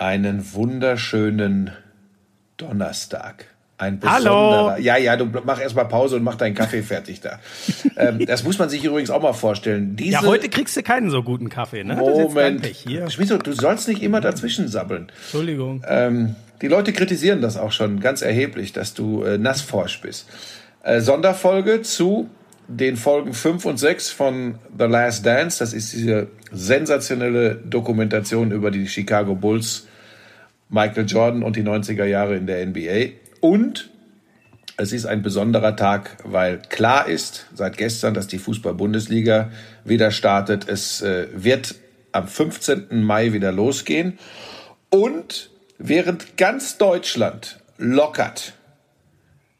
Einen wunderschönen Donnerstag. Ein besonderer. Hallo. Ja, ja, du mach erstmal Pause und mach deinen Kaffee fertig da. ähm, das muss man sich übrigens auch mal vorstellen. Diese ja, heute kriegst du keinen so guten Kaffee, ne? Moment. Schmizo, du sollst nicht immer dazwischen sabbeln. Entschuldigung. Ähm, die Leute kritisieren das auch schon ganz erheblich, dass du äh, nassforsch bist. Äh, Sonderfolge zu den Folgen 5 und 6 von The Last Dance. Das ist diese sensationelle Dokumentation über die Chicago Bulls, Michael Jordan und die 90er Jahre in der NBA. Und es ist ein besonderer Tag, weil klar ist seit gestern, dass die Fußball-Bundesliga wieder startet. Es äh, wird am 15. Mai wieder losgehen. Und während ganz Deutschland lockert,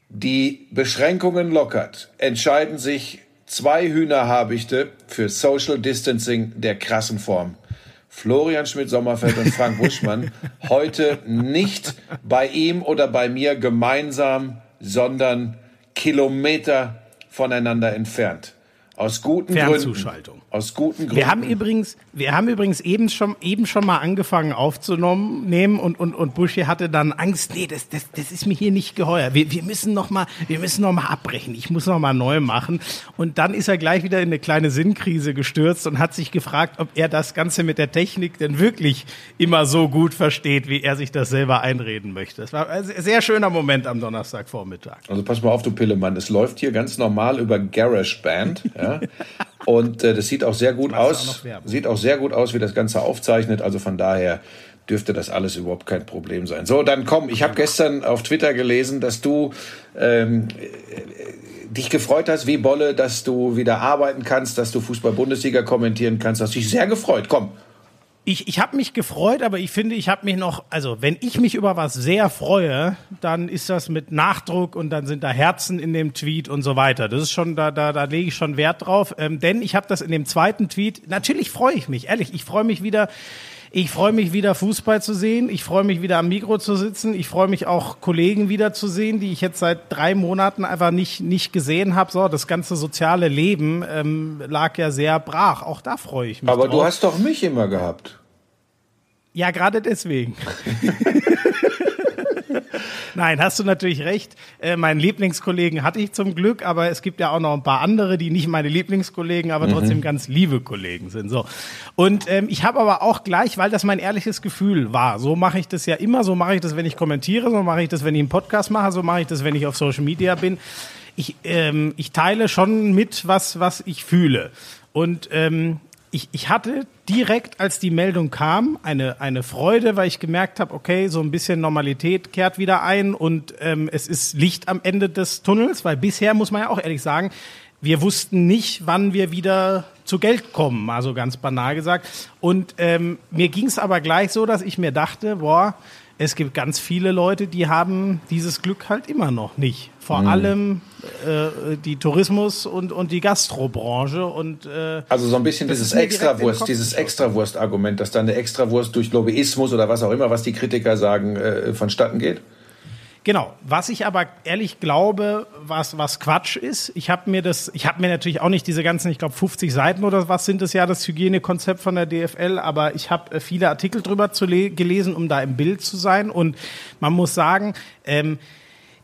die Beschränkungen lockert, entscheiden sich zwei Hühnerhabichte für Social Distancing der krassen Form. Florian Schmidt-Sommerfeld und Frank Buschmann heute nicht bei ihm oder bei mir gemeinsam, sondern Kilometer voneinander entfernt. Aus guten Fernzuschaltung. Gründen. Aus guten Gründen. Wir haben übrigens, wir haben übrigens eben schon, eben schon mal angefangen aufzunehmen und, und, und Buschi hatte dann Angst, nee, das, das, das ist mir hier nicht geheuer. Wir, wir müssen noch mal, wir müssen noch mal abbrechen. Ich muss noch mal neu machen. Und dann ist er gleich wieder in eine kleine Sinnkrise gestürzt und hat sich gefragt, ob er das Ganze mit der Technik denn wirklich immer so gut versteht, wie er sich das selber einreden möchte. Das war ein sehr schöner Moment am Donnerstagvormittag. Also pass mal auf, du Pillemann. Es läuft hier ganz normal über GarageBand. Ja? Und äh, das sieht auch sehr gut aus. Auch sieht auch sehr gut aus, wie das Ganze aufzeichnet. Also von daher dürfte das alles überhaupt kein Problem sein. So, dann komm. Ich habe gestern auf Twitter gelesen, dass du ähm, dich gefreut hast, wie Bolle, dass du wieder arbeiten kannst, dass du Fußball-Bundesliga kommentieren kannst. Hast dich sehr gefreut. Komm, ich, ich habe mich gefreut, aber ich finde, ich habe mich noch, also wenn ich mich über was sehr freue, dann ist das mit Nachdruck und dann sind da Herzen in dem Tweet und so weiter. Das ist schon, da, da, da lege ich schon Wert drauf. Ähm, denn ich habe das in dem zweiten Tweet, natürlich freue ich mich, ehrlich, ich freue mich wieder. Ich freue mich wieder Fußball zu sehen. Ich freue mich wieder am Mikro zu sitzen. Ich freue mich auch Kollegen wieder zu sehen, die ich jetzt seit drei Monaten einfach nicht nicht gesehen habe. So, das ganze soziale Leben ähm, lag ja sehr brach. Auch da freue ich mich. Aber drauf. du hast doch mich immer gehabt. Ja, gerade deswegen. Nein, hast du natürlich recht. Äh, meinen Lieblingskollegen hatte ich zum Glück, aber es gibt ja auch noch ein paar andere, die nicht meine Lieblingskollegen, aber mhm. trotzdem ganz liebe Kollegen sind. So. Und ähm, ich habe aber auch gleich, weil das mein ehrliches Gefühl war, so mache ich das ja immer, so mache ich das, wenn ich kommentiere, so mache ich das, wenn ich einen Podcast mache, so mache ich das, wenn ich auf Social Media bin. Ich, ähm, ich teile schon mit, was, was ich fühle. Und ähm, ich, ich hatte direkt, als die Meldung kam, eine, eine Freude, weil ich gemerkt habe, okay, so ein bisschen Normalität kehrt wieder ein und ähm, es ist Licht am Ende des Tunnels, weil bisher, muss man ja auch ehrlich sagen, wir wussten nicht, wann wir wieder zu Geld kommen, also ganz banal gesagt. Und ähm, mir ging es aber gleich so, dass ich mir dachte, boah, es gibt ganz viele Leute, die haben dieses Glück halt immer noch nicht. Vor mhm. allem äh, die Tourismus- und, und die Gastrobranche. Und, äh, also so ein bisschen dieses Extrawurst, dieses Extrawurst-Argument, dass dann eine Extrawurst durch Lobbyismus oder was auch immer, was die Kritiker sagen, äh, vonstatten geht? Genau. Was ich aber ehrlich glaube, was, was Quatsch ist, ich habe mir das, ich habe mir natürlich auch nicht diese ganzen, ich glaube 50 Seiten oder was sind es ja, das Hygienekonzept von der DFL, aber ich habe äh, viele Artikel drüber zu gelesen, um da im Bild zu sein. Und man muss sagen, ähm,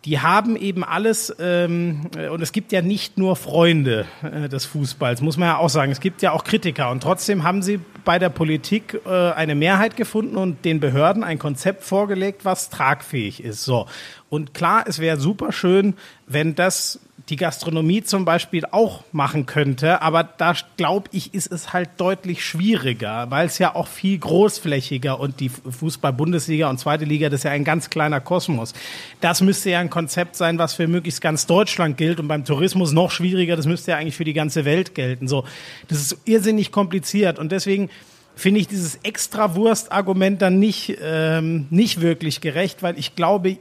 die haben eben alles, ähm, äh, und es gibt ja nicht nur Freunde äh, des Fußballs, muss man ja auch sagen, es gibt ja auch Kritiker. Und trotzdem haben sie bei der Politik äh, eine Mehrheit gefunden und den Behörden ein Konzept vorgelegt, was tragfähig ist. So. Und klar, es wäre super schön, wenn das die Gastronomie zum Beispiel auch machen könnte. Aber da glaube ich, ist es halt deutlich schwieriger, weil es ja auch viel großflächiger und die Fußball-Bundesliga und zweite Liga, das ist ja ein ganz kleiner Kosmos. Das müsste ja ein Konzept sein, was für möglichst ganz Deutschland gilt und beim Tourismus noch schwieriger. Das müsste ja eigentlich für die ganze Welt gelten. So, das ist irrsinnig kompliziert und deswegen finde ich dieses Extrawurst-Argument dann nicht, ähm, nicht wirklich gerecht, weil ich glaube,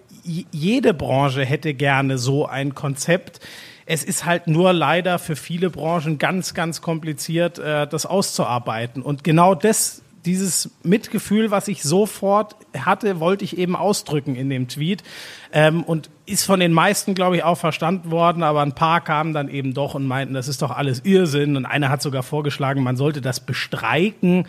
jede Branche hätte gerne so ein Konzept. Es ist halt nur leider für viele Branchen ganz, ganz kompliziert, äh, das auszuarbeiten. Und genau das, dieses Mitgefühl, was ich sofort hatte, wollte ich eben ausdrücken in dem Tweet. Ähm, und ist von den meisten, glaube ich, auch verstanden worden, aber ein paar kamen dann eben doch und meinten, das ist doch alles Irrsinn. Und einer hat sogar vorgeschlagen, man sollte das bestreiken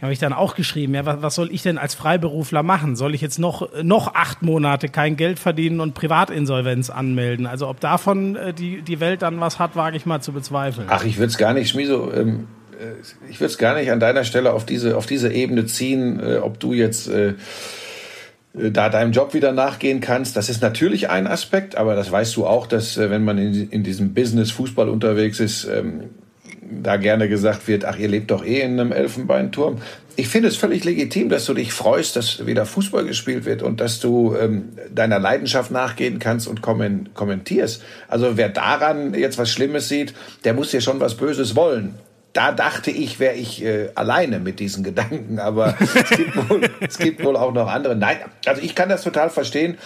habe ich dann auch geschrieben, ja, was, was soll ich denn als Freiberufler machen? Soll ich jetzt noch, noch acht Monate kein Geld verdienen und Privatinsolvenz anmelden? Also ob davon äh, die, die Welt dann was hat, wage ich mal zu bezweifeln. Ach, ich würde es gar nicht, Schmieso, ähm, äh, ich würde es gar nicht an deiner Stelle auf diese, auf diese Ebene ziehen, äh, ob du jetzt äh, äh, da deinem Job wieder nachgehen kannst. Das ist natürlich ein Aspekt, aber das weißt du auch, dass äh, wenn man in, in diesem Business Fußball unterwegs ist, ähm, da gerne gesagt wird, ach, ihr lebt doch eh in einem Elfenbeinturm. Ich finde es völlig legitim, dass du dich freust, dass wieder Fußball gespielt wird und dass du ähm, deiner Leidenschaft nachgehen kannst und kommentierst. Also wer daran jetzt was Schlimmes sieht, der muss dir schon was Böses wollen. Da dachte ich, wäre ich äh, alleine mit diesen Gedanken, aber es gibt, wohl, es gibt wohl auch noch andere. Nein, also ich kann das total verstehen.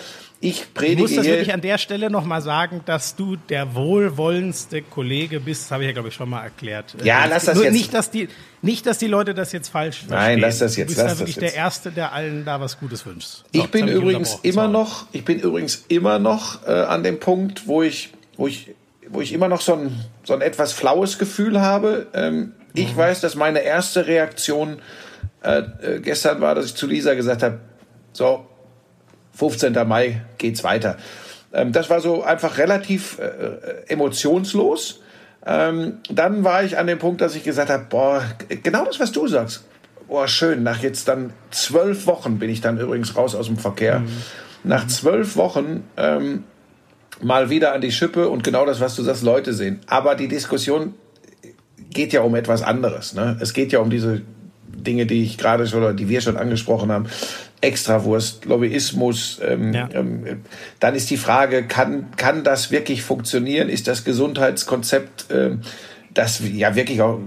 Ich predige. Ich muss das wirklich an der Stelle nochmal sagen, dass du der wohlwollendste Kollege bist. Das habe ich ja, glaube ich, schon mal erklärt. Ja, lass das jetzt. Nicht dass, die, nicht, dass die Leute das jetzt falsch verstehen. Nein, lass das jetzt. Du bist lass da wirklich der Erste, der allen da was Gutes wünscht. So, ich bin übrigens immer noch, ich bin übrigens immer noch äh, an dem Punkt, wo ich, wo ich, wo ich immer noch so ein, so ein etwas flaues Gefühl habe. Ähm, ich mhm. weiß, dass meine erste Reaktion äh, äh, gestern war, dass ich zu Lisa gesagt habe, so, 15. Mai geht's weiter. Ähm, das war so einfach relativ äh, äh, emotionslos. Ähm, dann war ich an dem Punkt, dass ich gesagt habe, boah, genau das, was du sagst. Boah, schön. Nach jetzt dann zwölf Wochen bin ich dann übrigens raus aus dem Verkehr. Mhm. Nach zwölf Wochen ähm, mal wieder an die Schippe und genau das, was du sagst, Leute sehen. Aber die Diskussion geht ja um etwas anderes. Ne? Es geht ja um diese Dinge, die ich gerade schon oder die wir schon angesprochen haben. Extrawurst, Lobbyismus. Ähm, ja. ähm, dann ist die Frage, kann, kann das wirklich funktionieren? Ist das Gesundheitskonzept, ähm, das ja wirklich auch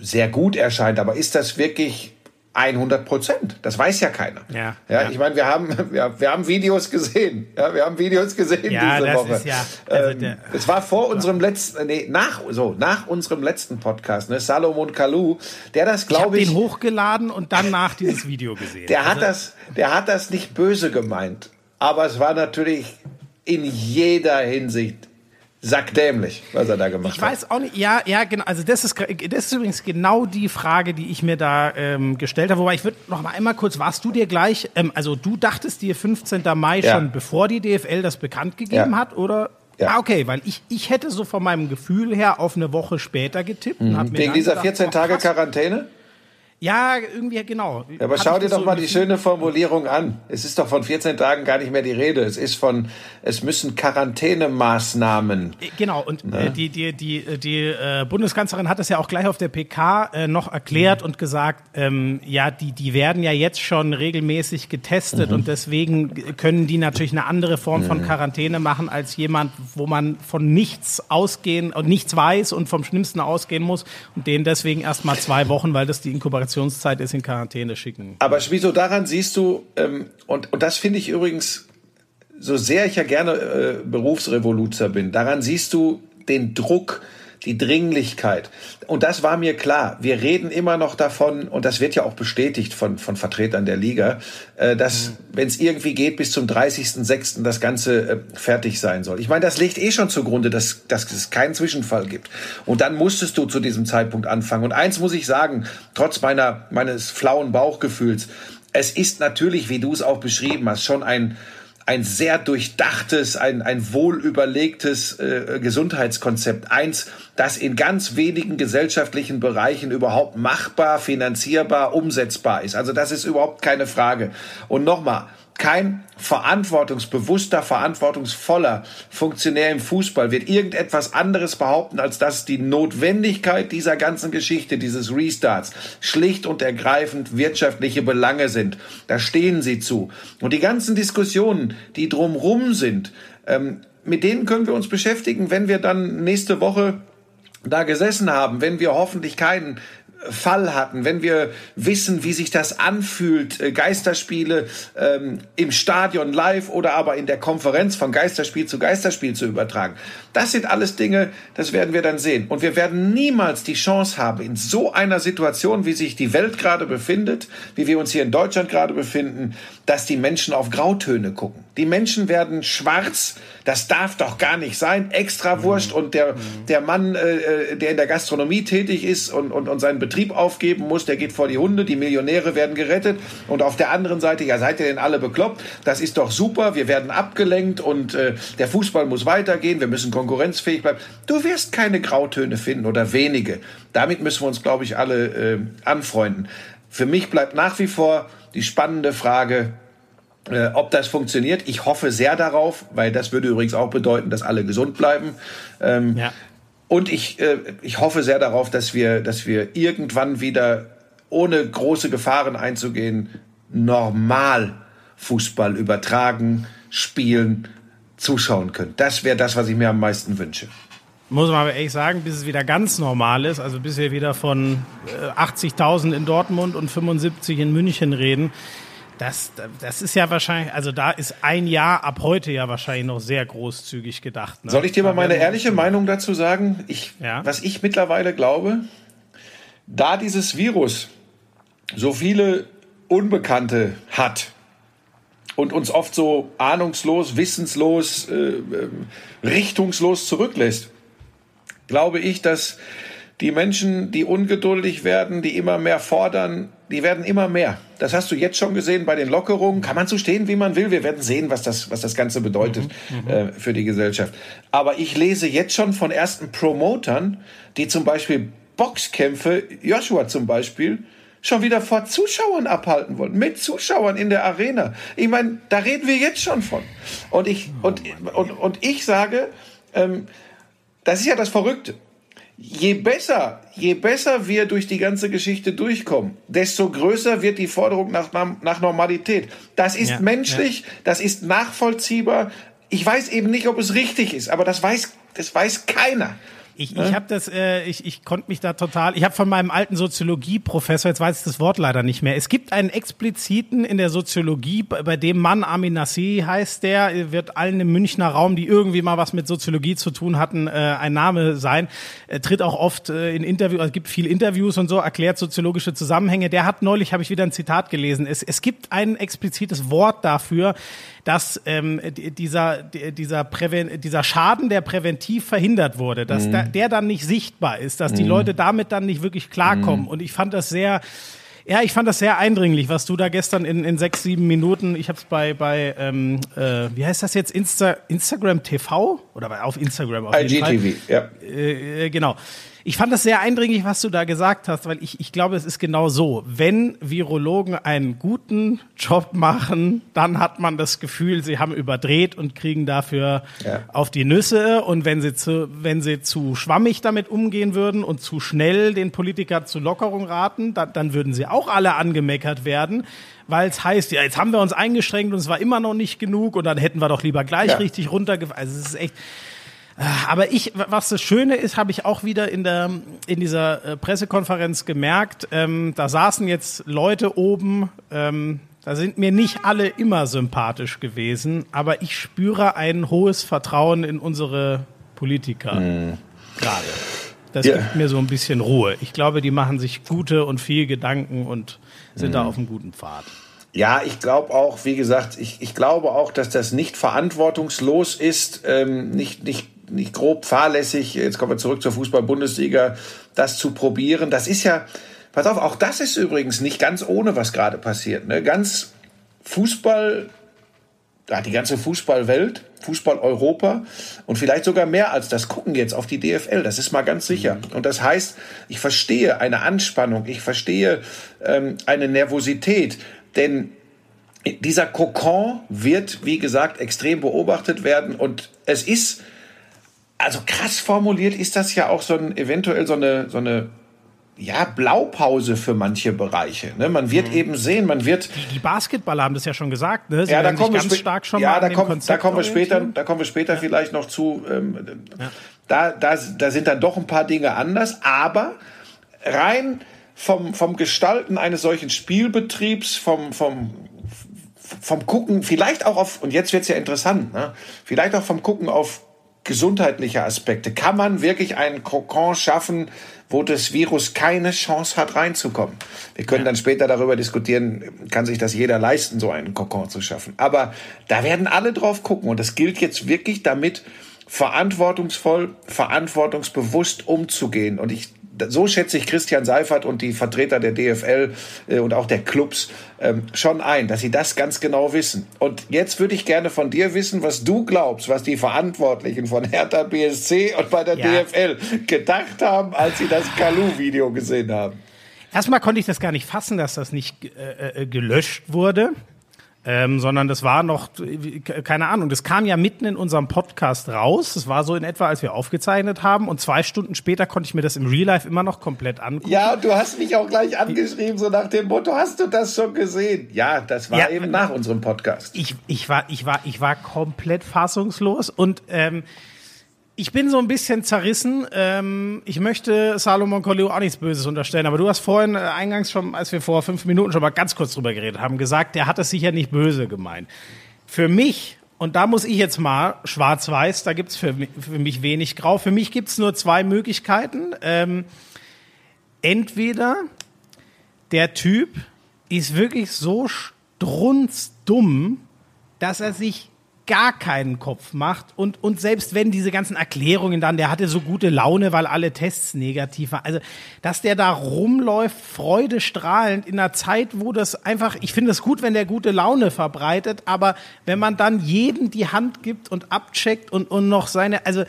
sehr gut erscheint, aber ist das wirklich 100 Prozent. Das weiß ja keiner. Ja, ja, ja. ich meine, wir haben, wir, wir, haben Videos gesehen. Ja, wir haben Videos gesehen ja, diese das Woche. Ist ja, also ähm, es war vor unserem letzten, nee, nach, so, nach unserem letzten Podcast, ne, Salomon Kalou, der das, glaube ich. Ich habe den hochgeladen und dann nach dieses Video gesehen. Der also, hat das, der hat das nicht böse gemeint. Aber es war natürlich in jeder Hinsicht sackdämlich, was er da gemacht hat. Ich weiß auch nicht, ja, ja, genau. Also das ist, das ist übrigens genau die Frage, die ich mir da ähm, gestellt habe. Wobei ich würde noch mal einmal kurz, warst du dir gleich, ähm, also du dachtest dir 15. Mai ja. schon, bevor die DFL das bekannt gegeben ja. hat, oder? Ja. Ah, okay, weil ich, ich hätte so von meinem Gefühl her auf eine Woche später getippt. Mhm. Wegen dieser 14 Tage Quarantäne? Ja, irgendwie, genau. Ja, aber schau dir doch so mal die schöne Formulierung an. Es ist doch von 14 Tagen gar nicht mehr die Rede. Es ist von, es müssen Quarantänemaßnahmen. Äh, genau, und ne? äh, die, die, die, die äh, Bundeskanzlerin hat es ja auch gleich auf der PK äh, noch erklärt mhm. und gesagt, ähm, ja, die, die werden ja jetzt schon regelmäßig getestet mhm. und deswegen können die natürlich eine andere Form mhm. von Quarantäne machen als jemand, wo man von nichts ausgehen und nichts weiß und vom Schlimmsten ausgehen muss und den deswegen erst mal zwei Wochen, weil das die Inkubation Inkubationszeit ist, in Quarantäne schicken. Aber wieso daran siehst du, ähm, und, und das finde ich übrigens, so sehr ich ja gerne äh, Berufsrevoluzer bin, daran siehst du den Druck, die Dringlichkeit. Und das war mir klar. Wir reden immer noch davon, und das wird ja auch bestätigt von, von Vertretern der Liga, äh, dass, mhm. wenn es irgendwie geht, bis zum 30.06. das Ganze äh, fertig sein soll. Ich meine, das liegt eh schon zugrunde, dass, dass es keinen Zwischenfall gibt. Und dann musstest du zu diesem Zeitpunkt anfangen. Und eins muss ich sagen, trotz meiner, meines flauen Bauchgefühls, es ist natürlich, wie du es auch beschrieben hast, schon ein, ein sehr durchdachtes, ein, ein wohlüberlegtes äh, Gesundheitskonzept. Eins, das in ganz wenigen gesellschaftlichen Bereichen überhaupt machbar, finanzierbar, umsetzbar ist. Also das ist überhaupt keine Frage. Und nochmal, kein verantwortungsbewusster, verantwortungsvoller Funktionär im Fußball wird irgendetwas anderes behaupten, als dass die Notwendigkeit dieser ganzen Geschichte, dieses Restarts, schlicht und ergreifend wirtschaftliche Belange sind. Da stehen sie zu. Und die ganzen Diskussionen, die drumrum sind, ähm, mit denen können wir uns beschäftigen, wenn wir dann nächste Woche da gesessen haben, wenn wir hoffentlich keinen Fall hatten, wenn wir wissen, wie sich das anfühlt, äh, Geisterspiele ähm, im Stadion live oder aber in der Konferenz von Geisterspiel zu Geisterspiel zu übertragen. Das sind alles Dinge, das werden wir dann sehen. Und wir werden niemals die Chance haben, in so einer Situation, wie sich die Welt gerade befindet, wie wir uns hier in Deutschland gerade befinden, dass die Menschen auf Grautöne gucken. Die Menschen werden schwarz. Das darf doch gar nicht sein. Extrawurst. Mhm. Und der, der Mann, äh, äh, der in der Gastronomie tätig ist und, und, und seinen Betrieb aufgeben muss, der geht vor die Hunde. Die Millionäre werden gerettet. Und auf der anderen Seite, ja, seid ihr denn alle bekloppt? Das ist doch super. Wir werden abgelenkt und äh, der Fußball muss weitergehen. Wir müssen konkurrenzfähig bleiben. Du wirst keine Grautöne finden oder wenige. Damit müssen wir uns, glaube ich, alle äh, anfreunden. Für mich bleibt nach wie vor die spannende Frage, äh, ob das funktioniert. Ich hoffe sehr darauf, weil das würde übrigens auch bedeuten, dass alle gesund bleiben. Ähm, ja. Und ich, äh, ich hoffe sehr darauf, dass wir, dass wir irgendwann wieder, ohne große Gefahren einzugehen, normal Fußball übertragen, spielen, zuschauen können. Das wäre das, was ich mir am meisten wünsche. Muss man aber ehrlich sagen, bis es wieder ganz normal ist, also bis wir wieder von 80.000 äh, in Dortmund und 75 in München reden, das, das ist ja wahrscheinlich, also da ist ein Jahr ab heute ja wahrscheinlich noch sehr großzügig gedacht. Ne? Soll ich dir mal meine ehrliche Meinung dazu sagen? Ich, ja? Was ich mittlerweile glaube, da dieses Virus so viele Unbekannte hat und uns oft so ahnungslos, wissenslos, äh, äh, richtungslos zurücklässt, glaube ich, dass die Menschen, die ungeduldig werden, die immer mehr fordern, die werden immer mehr. Das hast du jetzt schon gesehen bei den Lockerungen. Kann man so stehen, wie man will. Wir werden sehen, was das, was das Ganze bedeutet mhm, mhm, äh, für die Gesellschaft. Aber ich lese jetzt schon von ersten Promotern, die zum Beispiel Boxkämpfe, Joshua zum Beispiel, schon wieder vor Zuschauern abhalten wollen, mit Zuschauern in der Arena. Ich meine, da reden wir jetzt schon von. Und ich, und, und, und ich sage, ähm, das ist ja das Verrückte je besser, je besser wir durch die ganze Geschichte durchkommen, desto größer wird die Forderung nach, nach Normalität. Das ist ja, menschlich, ja. das ist nachvollziehbar. Ich weiß eben nicht, ob es richtig ist, aber das weiß, das weiß keiner. Ich, ich habe das, äh, ich, ich konnte mich da total, ich habe von meinem alten Soziologieprofessor, jetzt weiß ich das Wort leider nicht mehr, es gibt einen expliziten in der Soziologie, bei dem Mann Amin Nassi heißt der, wird allen im Münchner Raum, die irgendwie mal was mit Soziologie zu tun hatten, äh, ein Name sein, er tritt auch oft äh, in Interviews, also es gibt viele Interviews und so, erklärt soziologische Zusammenhänge. Der hat neulich, habe ich wieder ein Zitat gelesen, es, es gibt ein explizites Wort dafür, dass ähm, dieser, dieser, Präven dieser Schaden, der präventiv verhindert wurde, dass mhm. da, der dann nicht sichtbar ist, dass mhm. die Leute damit dann nicht wirklich klarkommen. Mhm. Und ich fand das sehr, ja, ich fand das sehr eindringlich, was du da gestern in, in sechs, sieben Minuten, ich habe es bei, bei ähm, äh, wie heißt das jetzt, Insta, Instagram TV? Oder auf Instagram auf IGTV, ja. Äh, äh, genau ich fand das sehr eindringlich, was du da gesagt hast, weil ich, ich glaube, es ist genau so. Wenn Virologen einen guten Job machen, dann hat man das Gefühl, sie haben überdreht und kriegen dafür ja. auf die Nüsse. Und wenn sie zu, wenn sie zu schwammig damit umgehen würden und zu schnell den Politiker zur Lockerung raten, dann, dann würden sie auch alle angemeckert werden weil es heißt, ja, jetzt haben wir uns eingeschränkt und es war immer noch nicht genug und dann hätten wir doch lieber gleich ja. richtig runtergefahren. Also es ist echt, aber ich, was das Schöne ist, habe ich auch wieder in der in dieser äh, Pressekonferenz gemerkt. Ähm, da saßen jetzt Leute oben. Ähm, da sind mir nicht alle immer sympathisch gewesen, aber ich spüre ein hohes Vertrauen in unsere Politiker mhm. gerade. Das ja. gibt mir so ein bisschen Ruhe. Ich glaube, die machen sich gute und viel Gedanken und sind mhm. da auf einem guten Pfad. Ja, ich glaube auch, wie gesagt, ich, ich glaube auch, dass das nicht verantwortungslos ist, ähm, nicht, nicht nicht grob fahrlässig, jetzt kommen wir zurück zur Fußball-Bundesliga, das zu probieren. Das ist ja, pass auf, auch das ist übrigens nicht ganz ohne, was gerade passiert. Ne? Ganz Fußball, ja, die ganze Fußballwelt, Fußball-Europa und vielleicht sogar mehr als das gucken jetzt auf die DFL, das ist mal ganz sicher. Und das heißt, ich verstehe eine Anspannung, ich verstehe ähm, eine Nervosität, denn dieser Kokon wird, wie gesagt, extrem beobachtet werden und es ist also krass formuliert ist das ja auch so ein, eventuell so eine, so eine ja, Blaupause für manche Bereiche. Ne? Man wird mhm. eben sehen, man wird. Die, die, Basketballer haben das ja schon gesagt, ne? Sie ja, da kommen wir ganz stark schon ja, mal da, kommt, da kommen wir später, da kommen wir später ja. vielleicht noch zu. Ähm, ja. da, da, da sind dann doch ein paar Dinge anders, aber rein vom, vom Gestalten eines solchen Spielbetriebs, vom, vom, vom Gucken, vielleicht auch auf, und jetzt wird's ja interessant, ne? vielleicht auch vom Gucken auf gesundheitliche Aspekte. Kann man wirklich einen Kokon schaffen, wo das Virus keine Chance hat reinzukommen? Wir können dann später darüber diskutieren, kann sich das jeder leisten, so einen Kokon zu schaffen. Aber da werden alle drauf gucken und das gilt jetzt wirklich damit, verantwortungsvoll, verantwortungsbewusst umzugehen. Und ich so schätze ich Christian Seifert und die Vertreter der DFL äh, und auch der Clubs ähm, schon ein, dass sie das ganz genau wissen. Und jetzt würde ich gerne von dir wissen, was du glaubst, was die Verantwortlichen von Hertha BSC und bei der ja. DFL gedacht haben, als sie das Kalu-Video gesehen haben. Erstmal konnte ich das gar nicht fassen, dass das nicht äh, äh gelöscht wurde. Ähm, sondern das war noch, keine Ahnung, das kam ja mitten in unserem Podcast raus. Das war so in etwa, als wir aufgezeichnet haben. Und zwei Stunden später konnte ich mir das im Real Life immer noch komplett angucken. Ja, du hast mich auch gleich angeschrieben, so nach dem Motto, hast du das schon gesehen? Ja, das war ja, eben nach unserem Podcast. Ich, ich, war, ich, war, ich war komplett fassungslos und ähm, ich bin so ein bisschen zerrissen. Ähm, ich möchte Salomon Kalou auch nichts Böses unterstellen, aber du hast vorhin äh, eingangs schon, als wir vor fünf Minuten schon mal ganz kurz drüber geredet haben, gesagt, der hat es sicher nicht böse gemeint. Für mich, und da muss ich jetzt mal schwarz-weiß, da gibt's für, für mich wenig grau. Für mich gibt's nur zwei Möglichkeiten. Ähm, entweder der Typ ist wirklich so strunzdumm, dass er sich gar keinen Kopf macht. Und, und selbst wenn diese ganzen Erklärungen dann, der hatte so gute Laune, weil alle Tests negativ waren, also dass der da rumläuft, freudestrahlend in einer Zeit, wo das einfach, ich finde es gut, wenn der gute Laune verbreitet, aber wenn man dann jedem die Hand gibt und abcheckt und, und noch seine, also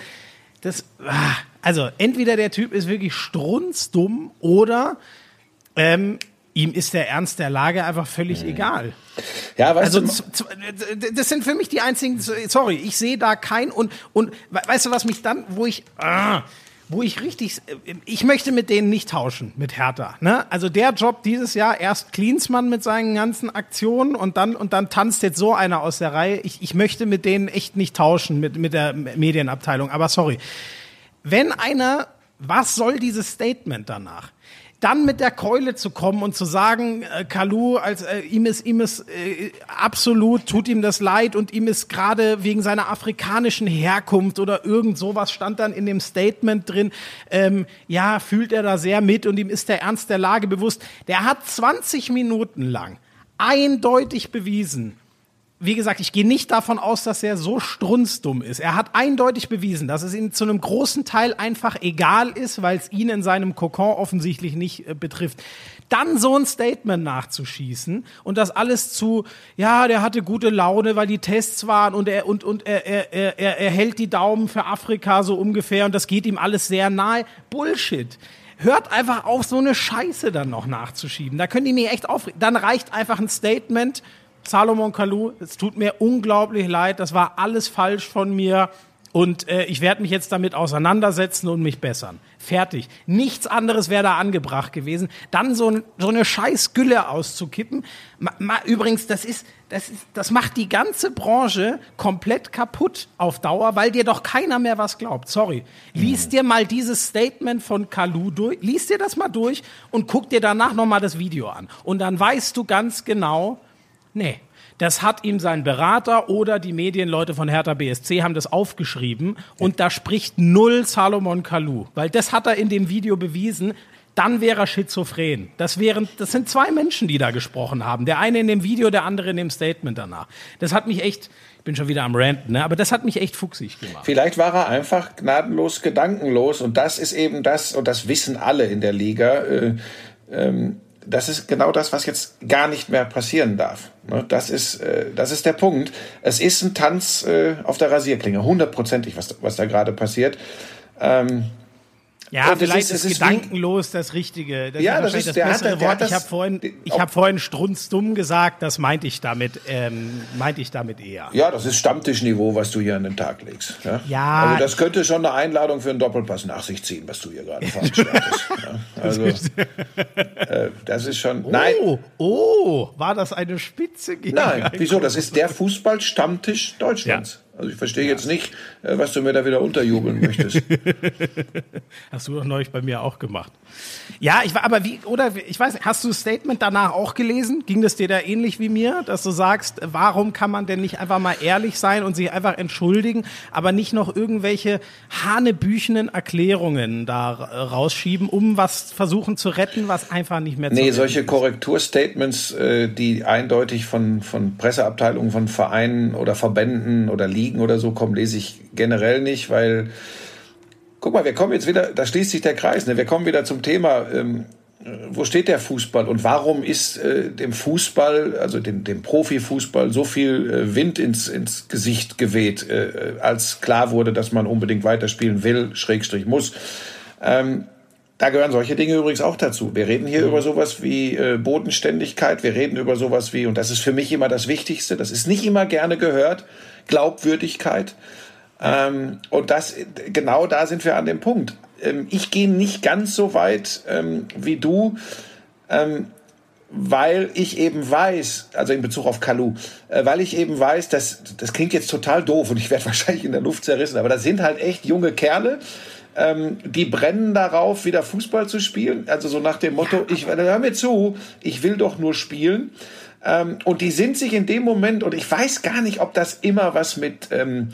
das, ah, also entweder der Typ ist wirklich strunzdumm oder ähm, ihm ist der Ernst der Lage einfach völlig mhm. egal. Ja, weißt also, du, das sind für mich die einzigen, sorry, ich sehe da kein und, und weißt du, was mich dann, wo ich, ah, wo ich richtig, ich möchte mit denen nicht tauschen, mit Hertha. Ne? Also der Job dieses Jahr, erst Klinsmann mit seinen ganzen Aktionen und dann, und dann tanzt jetzt so einer aus der Reihe. Ich, ich möchte mit denen echt nicht tauschen, mit, mit der Medienabteilung. Aber sorry. Wenn einer, was soll dieses Statement danach? Dann mit der Keule zu kommen und zu sagen, äh, Kalu, als äh, ihm ist ihm ist äh, absolut tut ihm das leid und ihm ist gerade wegen seiner afrikanischen Herkunft oder irgend sowas stand dann in dem Statement drin. Ähm, ja, fühlt er da sehr mit und ihm ist der Ernst der Lage bewusst. Der hat 20 Minuten lang eindeutig bewiesen, wie gesagt, ich gehe nicht davon aus, dass er so strunzdumm ist. Er hat eindeutig bewiesen, dass es ihm zu einem großen Teil einfach egal ist, weil es ihn in seinem Kokon offensichtlich nicht äh, betrifft. Dann so ein Statement nachzuschießen und das alles zu, ja, der hatte gute Laune, weil die Tests waren und er und und er er er, er hält die Daumen für Afrika so ungefähr und das geht ihm alles sehr nahe. Bullshit hört einfach auf, so eine Scheiße dann noch nachzuschieben. Da können die mir echt aufregen. Dann reicht einfach ein Statement, Salomon Kalou, es tut mir unglaublich leid, das war alles falsch von mir und äh, ich werde mich jetzt damit auseinandersetzen und mich bessern. Fertig. Nichts anderes wäre da angebracht gewesen. Dann so, so eine scheiß Gülle auszukippen. Ma, ma, übrigens, das ist, das ist, das macht die ganze Branche komplett kaputt auf Dauer, weil dir doch keiner mehr was glaubt. Sorry. Lies dir mal dieses Statement von Kalu durch, lies dir das mal durch und guck dir danach nochmal das Video an. Und dann weißt du ganz genau, Nee. Das hat ihm sein Berater oder die Medienleute von Hertha BSC haben das aufgeschrieben und da spricht null Salomon Kalou, weil das hat er in dem Video bewiesen. Dann wäre er schizophren. Das wären, das sind zwei Menschen, die da gesprochen haben. Der eine in dem Video, der andere in dem Statement danach. Das hat mich echt, ich bin schon wieder am Ranten, ne? aber das hat mich echt fuchsig gemacht. Vielleicht war er einfach gnadenlos, gedankenlos und das ist eben das, und das wissen alle in der Liga. Äh, ähm, das ist genau das, was jetzt gar nicht mehr passieren darf. Ne? Das ist, äh, das ist der Punkt. Es ist ein Tanz äh, auf der Rasierklinge, hundertprozentig, was, was da gerade passiert. Ja, und vielleicht ist, ist gedankenlos das Richtige. Das ja, ist das ist das bessere hat, Wort. ich habe vorhin, ich habe vorhin strunzdumm gesagt. Das meinte ich damit, ähm, meinte ich damit eher. Ja, das ist Stammtischniveau, was du hier an den Tag legst. Ja. ja also das könnte schon eine Einladung für einen Doppelpass nach sich ziehen, was du hier gerade veranstaltest. ja. Also äh, das ist schon. Oh, nein. Oh, war das eine Spitze? Gegen nein, wieso? Das ist der Fußballstammtisch Deutschlands. Also ich verstehe ja. jetzt nicht, äh, was du mir da wieder unterjubeln möchtest. Hast du doch neulich bei mir auch gemacht. Ja, ich war aber wie, oder ich weiß hast du das Statement danach auch gelesen? Ging das dir da ähnlich wie mir, dass du sagst, warum kann man denn nicht einfach mal ehrlich sein und sich einfach entschuldigen, aber nicht noch irgendwelche hanebüchenen Erklärungen da rausschieben, um was versuchen zu retten, was einfach nicht mehr zu Nee, solche Korrekturstatements, äh, die eindeutig von, von Presseabteilungen, von Vereinen oder Verbänden oder Ligen oder so kommen, lese ich generell nicht, weil Guck mal, wir kommen jetzt wieder, da schließt sich der Kreis, ne? wir kommen wieder zum Thema, ähm, wo steht der Fußball und warum ist äh, dem Fußball, also dem, dem Profifußball, so viel äh, Wind ins, ins Gesicht geweht, äh, als klar wurde, dass man unbedingt weiterspielen will, Schrägstrich muss. Ähm, da gehören solche Dinge übrigens auch dazu. Wir reden hier mhm. über sowas wie äh, Bodenständigkeit, wir reden über sowas wie, und das ist für mich immer das Wichtigste, das ist nicht immer gerne gehört, Glaubwürdigkeit. Ähm, und das, genau da sind wir an dem Punkt. Ähm, ich gehe nicht ganz so weit ähm, wie du, ähm, weil ich eben weiß, also in Bezug auf Kalu, äh, weil ich eben weiß, dass das klingt jetzt total doof und ich werde wahrscheinlich in der Luft zerrissen, aber das sind halt echt junge Kerle, ähm, die brennen darauf, wieder Fußball zu spielen. Also so nach dem Motto, ich hör mir zu, ich will doch nur spielen. Ähm, und die sind sich in dem Moment, und ich weiß gar nicht, ob das immer was mit ähm,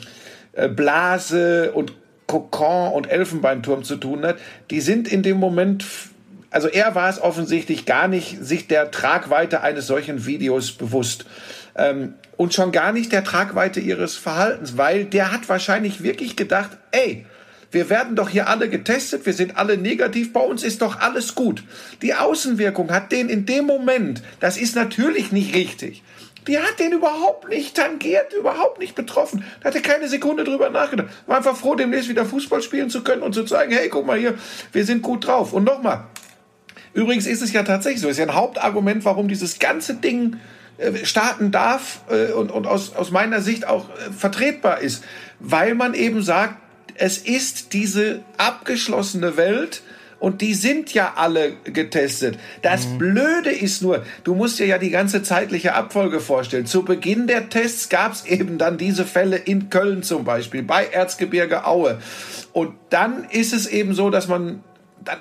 äh, Blase und Kokon und Elfenbeinturm zu tun hat, die sind in dem Moment, also er war es offensichtlich gar nicht sich der Tragweite eines solchen Videos bewusst. Ähm, und schon gar nicht der Tragweite ihres Verhaltens, weil der hat wahrscheinlich wirklich gedacht, ey, wir werden doch hier alle getestet, wir sind alle negativ, bei uns ist doch alles gut. Die Außenwirkung hat den in dem Moment, das ist natürlich nicht richtig. Die hat den überhaupt nicht tangiert, überhaupt nicht betroffen. Da hat er keine Sekunde drüber nachgedacht. War einfach froh, demnächst wieder Fußball spielen zu können und zu zeigen, hey, guck mal hier, wir sind gut drauf. Und nochmal, übrigens ist es ja tatsächlich so, ist ja ein Hauptargument, warum dieses ganze Ding äh, starten darf äh, und, und aus, aus meiner Sicht auch äh, vertretbar ist, weil man eben sagt, es ist diese abgeschlossene Welt, und die sind ja alle getestet. Das mhm. Blöde ist nur, du musst dir ja die ganze zeitliche Abfolge vorstellen. Zu Beginn der Tests gab es eben dann diese Fälle in Köln zum Beispiel, bei Erzgebirge Aue. Und dann ist es eben so, dass man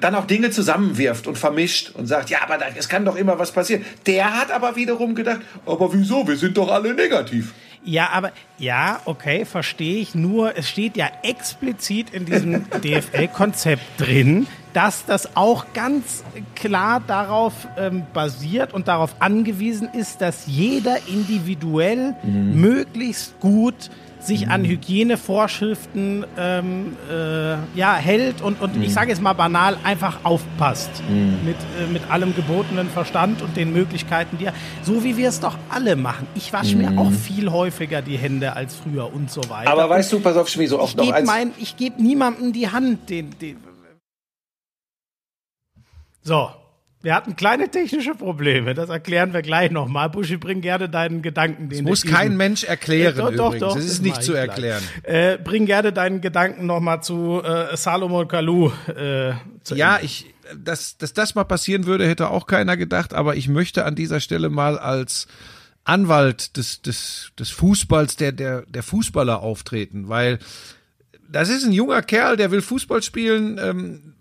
dann auch Dinge zusammenwirft und vermischt und sagt, ja, aber es kann doch immer was passieren. Der hat aber wiederum gedacht, aber wieso? Wir sind doch alle negativ. Ja, aber ja, okay, verstehe ich. Nur es steht ja explizit in diesem DFL-Konzept drin, dass das auch ganz klar darauf ähm, basiert und darauf angewiesen ist, dass jeder individuell mhm. möglichst gut sich an Hygienevorschriften ähm, äh, ja, hält und, und mhm. ich sage jetzt mal banal, einfach aufpasst mhm. mit, äh, mit allem gebotenen Verstand und den Möglichkeiten, die er, so wie wir es doch alle machen. Ich wasche mhm. mir auch viel häufiger die Hände als früher und so weiter. Aber weißt du, pass auf, Schmi, so oft noch eins. Mein, ich gebe niemandem die Hand, den, den so, wir hatten kleine technische Probleme, das erklären wir gleich nochmal. Buschi, bring gerne deinen Gedanken. Den das muss kein Mensch erklären äh, doch, übrigens. Doch, doch, das ist nicht zu erklären. Äh, bring gerne deinen Gedanken nochmal zu äh, Salomon Kalou. Äh, ja, ich, dass, dass das mal passieren würde, hätte auch keiner gedacht, aber ich möchte an dieser Stelle mal als Anwalt des, des, des Fußballs, der, der, der Fußballer auftreten, weil das ist ein junger Kerl, der will Fußball spielen. Ähm,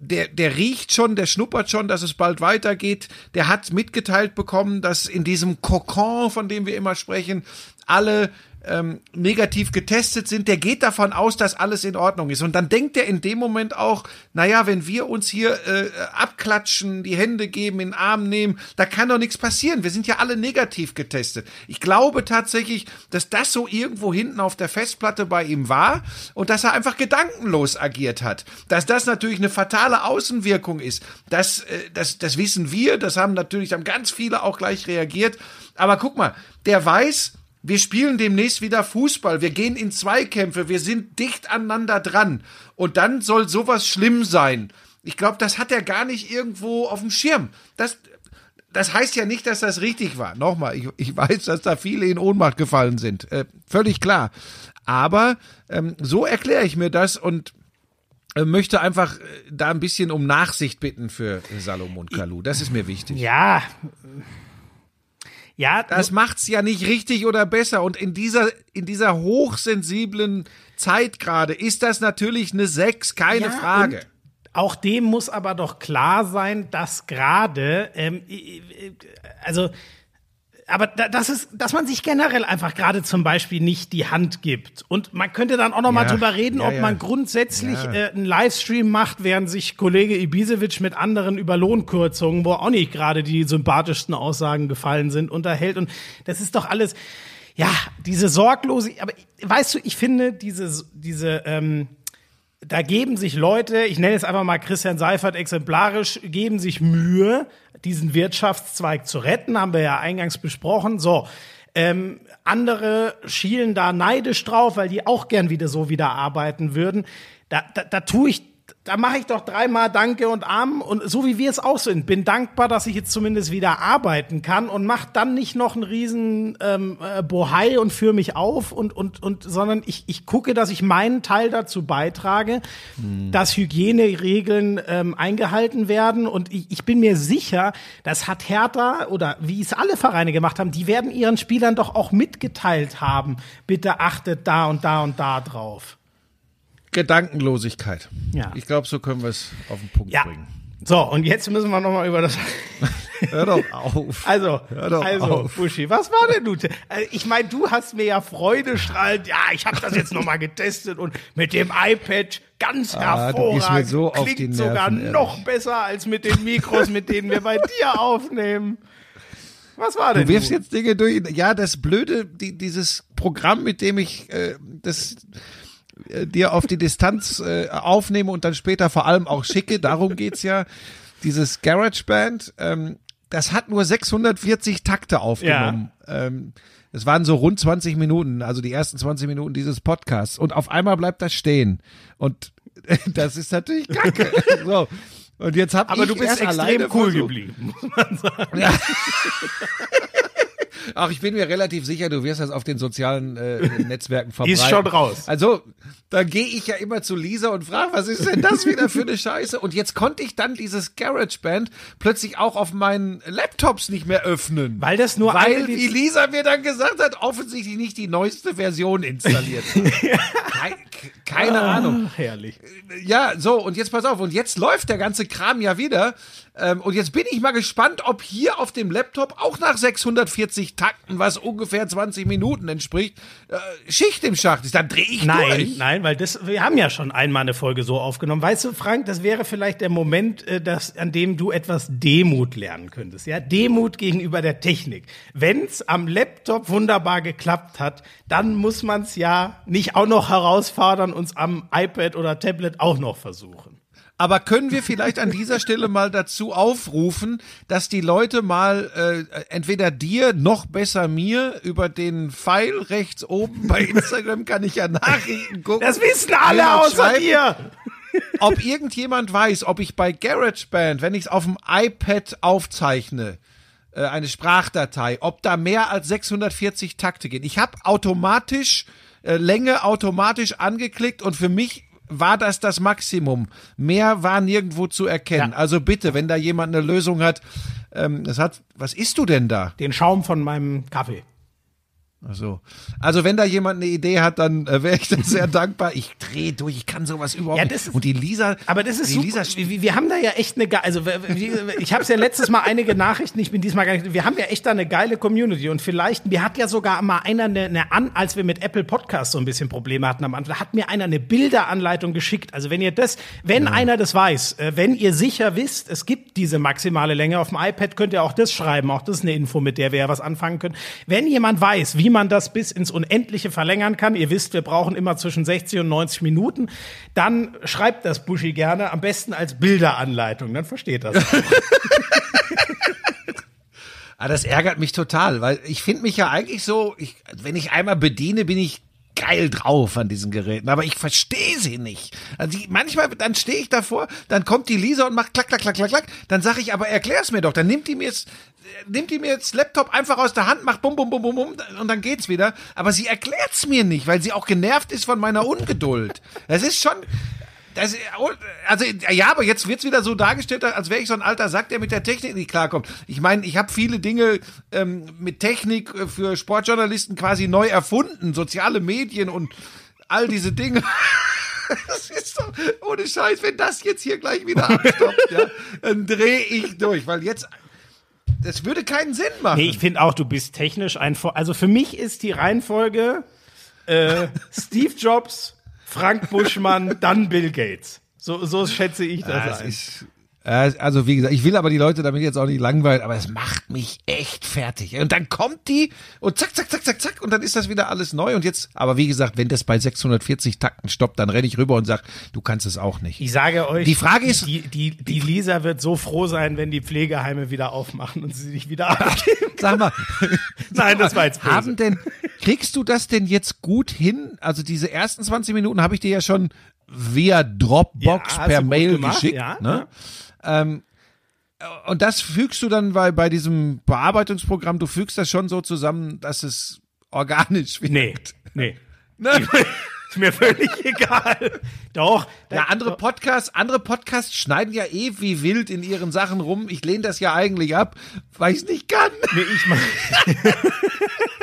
der, der riecht schon, der schnuppert schon, dass es bald weitergeht. Der hat mitgeteilt bekommen, dass in diesem Kokon, von dem wir immer sprechen, alle ähm, negativ getestet sind, der geht davon aus, dass alles in Ordnung ist. Und dann denkt er in dem Moment auch, naja, wenn wir uns hier äh, abklatschen, die Hände geben, in den Arm nehmen, da kann doch nichts passieren. Wir sind ja alle negativ getestet. Ich glaube tatsächlich, dass das so irgendwo hinten auf der Festplatte bei ihm war und dass er einfach gedankenlos agiert hat. Dass das natürlich eine fatale Außenwirkung ist, das, äh, das, das wissen wir, das haben natürlich haben ganz viele auch gleich reagiert. Aber guck mal, der weiß, wir spielen demnächst wieder Fußball. Wir gehen in Zweikämpfe. Wir sind dicht aneinander dran. Und dann soll sowas schlimm sein. Ich glaube, das hat er gar nicht irgendwo auf dem Schirm. Das, das heißt ja nicht, dass das richtig war. Nochmal, ich, ich weiß, dass da viele in Ohnmacht gefallen sind. Äh, völlig klar. Aber ähm, so erkläre ich mir das und äh, möchte einfach äh, da ein bisschen um Nachsicht bitten für Salomon Kalou. Das ist mir wichtig. Ja, Ja, das macht's ja nicht richtig oder besser. Und in dieser, in dieser hochsensiblen Zeit gerade ist das natürlich eine 6, keine Ja, Frage. Auch dem muss aber doch klar sein, dass gerade, ähm, äh, äh, also, aber da- das ist, dass man sich generell einfach gerade zum Beispiel nicht die Hand gibt. Und man könnte dann auch noch mal Ja, drüber reden, ja, ob ja. man grundsätzlich äh, einen Livestream macht, während sich Kollege Ibisevic mit anderen über Lohnkürzungen, wo auch nicht gerade die sympathischsten Aussagen gefallen sind, unterhält. Und das ist doch alles, ja, diese sorglose, aber weißt du, ich finde diese, diese, ähm, da geben sich Leute, ich nenne es einfach mal Christian Seifert exemplarisch, geben sich Mühe, diesen Wirtschaftszweig zu retten, haben wir ja eingangs besprochen. So, ähm, andere schielen da neidisch drauf, weil die auch gern wieder so wieder arbeiten würden. Da, da, da tue ich, da mache ich doch dreimal Danke und Arm und so wie wir es auch sind, bin dankbar, dass ich jetzt zumindest wieder arbeiten kann und mach dann nicht noch einen riesen ähm, äh, Bohai und führe mich auf und und und, sondern ich ich gucke, dass ich meinen Teil dazu beitrage, dass Hygieneregeln ähm, eingehalten werden und ich, ich bin mir sicher, das hat Hertha oder wie es alle Vereine gemacht haben, die werden ihren Spielern doch auch mitgeteilt haben. Bitte achtet da und da und da drauf. Gedankenlosigkeit. Ja. Ich glaube, so können wir es auf den Punkt Ja. bringen. So, und jetzt müssen wir noch mal über das Hör doch auf. Also, Hör doch also auf. Buschi, was war denn du? Äh, Ich meine, du hast mir ja Freude strahlend, ja, ich habe das jetzt noch mal getestet und mit dem iPad ganz Ah, hervorragend. so Klingt Nerven, sogar ehrlich. noch besser als mit den Mikros, mit denen wir bei dir aufnehmen. Was war denn Du wirfst du? jetzt Dinge durch. Ja, das Blöde, die, dieses Programm, mit dem ich äh, das äh, dir auf die Distanz äh, aufnehme und dann später vor allem auch schicke, darum geht's ja. Dieses GarageBand, ähm, das hat nur 640 Takte aufgenommen. Ähm, es waren so rund 20 Minuten, also die ersten 20 Minuten dieses Podcasts. Und auf einmal bleibt das stehen. Und das ist natürlich kacke. so. Und jetzt hab Aber ich du bist extrem cool versucht- geblieben, muss man sagen. Ach, ich bin mir relativ sicher, du wirst das auf den sozialen äh, Netzwerken verbreiten. Ist schon raus. Also, da gehe ich ja immer zu Lisa und frage, was ist denn das wieder für eine Scheiße? Und jetzt konnte ich dann dieses GarageBand plötzlich auch auf meinen Laptops nicht mehr öffnen. Weil das nur Weil, wie Lisa mir dann gesagt hat, offensichtlich nicht die neueste Version installiert hat. Kei- Keine Ahnung. Ach, herrlich. Ja, so, und jetzt pass auf, und jetzt läuft der ganze Kram ja wieder. Ähm, und jetzt bin ich mal gespannt, ob hier auf dem Laptop auch nach 640 Takten, was ungefähr 20 Minuten entspricht, äh, Schicht im Schacht ist. Dann drehe ich Nein, durch. nein, weil das, wir haben ja schon einmal eine Folge so aufgenommen. Weißt du, Frank, das wäre vielleicht der Moment, äh, das, an dem du etwas Demut lernen könntest. Ja, Demut gegenüber der Technik. Wenn's am Laptop wunderbar geklappt hat, dann muss man's ja nicht auch noch herausfordern, uns am iPad oder Tablet auch noch versuchen. Aber können wir vielleicht an dieser Stelle mal dazu aufrufen, dass die Leute mal äh, entweder dir, noch besser mir, über den Pfeil rechts oben bei Instagram kann ich ja Nachrichten gucken. Das wissen alle außer dir. ob irgendjemand weiß, ob ich bei GarageBand, wenn ich es auf dem iPad aufzeichne, äh, eine Sprachdatei, ob da mehr als 640 Takte gehen. Ich habe automatisch äh, Länge automatisch angeklickt und für mich war das das Maximum. Mehr war nirgendwo zu erkennen. Ja. Also bitte, wenn da jemand eine Lösung hat, ähm, das hat, was isst du denn da? Den Schaum von meinem Kaffee. Also, also wenn da jemand eine Idee hat, dann äh, wäre ich dann sehr dankbar. Ich drehe durch, ich kann sowas überhaupt Ja, nicht. das ist- Und die Lisa, Aber das ist die super. Lisa wir, wir haben da ja echt eine, also ich habe ja letztes Mal einige Nachrichten, ich bin diesmal gar nicht, wir haben ja echt da eine geile Community und vielleicht, mir hat ja sogar mal einer eine, eine an, als wir mit Apple Podcasts so ein bisschen Probleme hatten am Anfang, hat mir einer eine Bilderanleitung geschickt. Also wenn ihr das, wenn einer das weiß, äh, wenn ihr sicher wisst, es gibt diese maximale Länge auf dem iPad, könnt ihr auch das schreiben, auch das ist eine Info, mit der wir ja was anfangen können. Wenn jemand weiß, wie man das bis ins Unendliche verlängern kann, ihr wisst, wir brauchen immer zwischen 60 und 90 Minuten, dann schreibt das Buschi gerne, am besten als Bilderanleitung, dann versteht das. Ah, das ärgert mich total, weil ich finde mich ja eigentlich so, ich, wenn ich einmal bediene, bin ich geil drauf an diesen Geräten, aber ich verstehe sie nicht. Also die, manchmal, dann stehe ich davor, dann kommt die Lisa und macht klack, klack, klack, klack, klack, dann sage ich, aber erklär's mir doch, dann nimmt die mir jetzt, äh, nimmt die mir jetzt Laptop einfach aus der Hand, macht bum, bum, bum, bum, bum und dann geht's wieder, aber sie erklärt's mir nicht, weil sie auch genervt ist von meiner Ungeduld. Das ist schon, Das, also ja, aber jetzt wird's wieder so dargestellt, als wäre ich so ein alter Sack, der mit der Technik nicht klarkommt. Ich meine, ich habe viele Dinge ähm, mit Technik äh, für Sportjournalisten quasi neu erfunden, soziale Medien und all diese Dinge. Das ist doch ohne Scheiß, wenn das jetzt hier gleich wieder abstoppt, ja, dann drehe ich durch, weil jetzt das würde keinen Sinn machen. Nee, ich finde auch, du bist technisch ein. Also für mich ist die Reihenfolge äh, Steve Jobs, Frank Buschmann, dann Bill Gates. So, so schätze ich das, ein. Ist, also wie gesagt, ich will aber die Leute damit jetzt auch nicht langweilen, aber es macht mich echt fertig. Und dann kommt die und zack, zack, zack, zack, zack und dann ist das wieder alles neu. Und jetzt, aber wie gesagt, wenn das bei 640 Takten stoppt, dann renne ich rüber und sag, du kannst es auch nicht. Ich sage euch, die Frage ist, die, die, die Lisa wird so froh sein, wenn die Pflegeheime wieder aufmachen und sie sich wieder abgeben. Sag mal, nein, das war jetzt böse. Haben denn, kriegst du das denn jetzt gut hin? Also diese ersten 20 Minuten habe ich dir ja schon via Dropbox Ja, per Mail gemacht, geschickt. ja, ne? Ähm, und das fügst du dann bei, bei diesem Bearbeitungsprogramm, du fügst das schon so zusammen, dass es organisch wird. Nee, nee. Ne? Ist mir völlig egal. Doch. Ja, andere Podcasts, andere Podcasts schneiden ja eh wie wild in ihren Sachen rum. Ich lehne das ja eigentlich ab, weil ich es nicht kann. Nee, ich mach,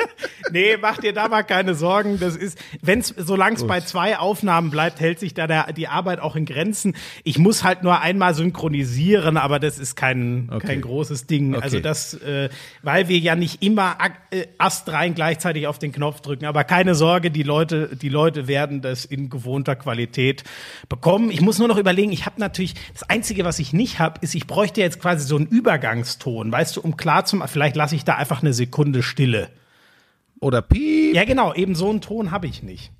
nee, mach dir da mal keine Sorgen. Das ist, wenn's, solange es bei zwei Aufnahmen bleibt, hält sich da der, die Arbeit auch in Grenzen. Ich muss halt nur einmal synchronisieren, aber das ist kein, Okay. kein großes Ding. Okay. Also das, äh, weil wir ja nicht immer äh, astrein gleichzeitig auf den Knopf drücken. Aber keine Sorge, die Leute, die Leute werden das in gewohnter Qualität bekommen. Ich muss nur noch überlegen, ich habe natürlich, das Einzige, was ich nicht habe, ist, ich bräuchte jetzt quasi so einen Übergangston, weißt du, um klar zu machen, vielleicht lasse ich da einfach eine Sekunde Stille. Oder Piep. Ja, genau, eben so einen Ton habe ich nicht.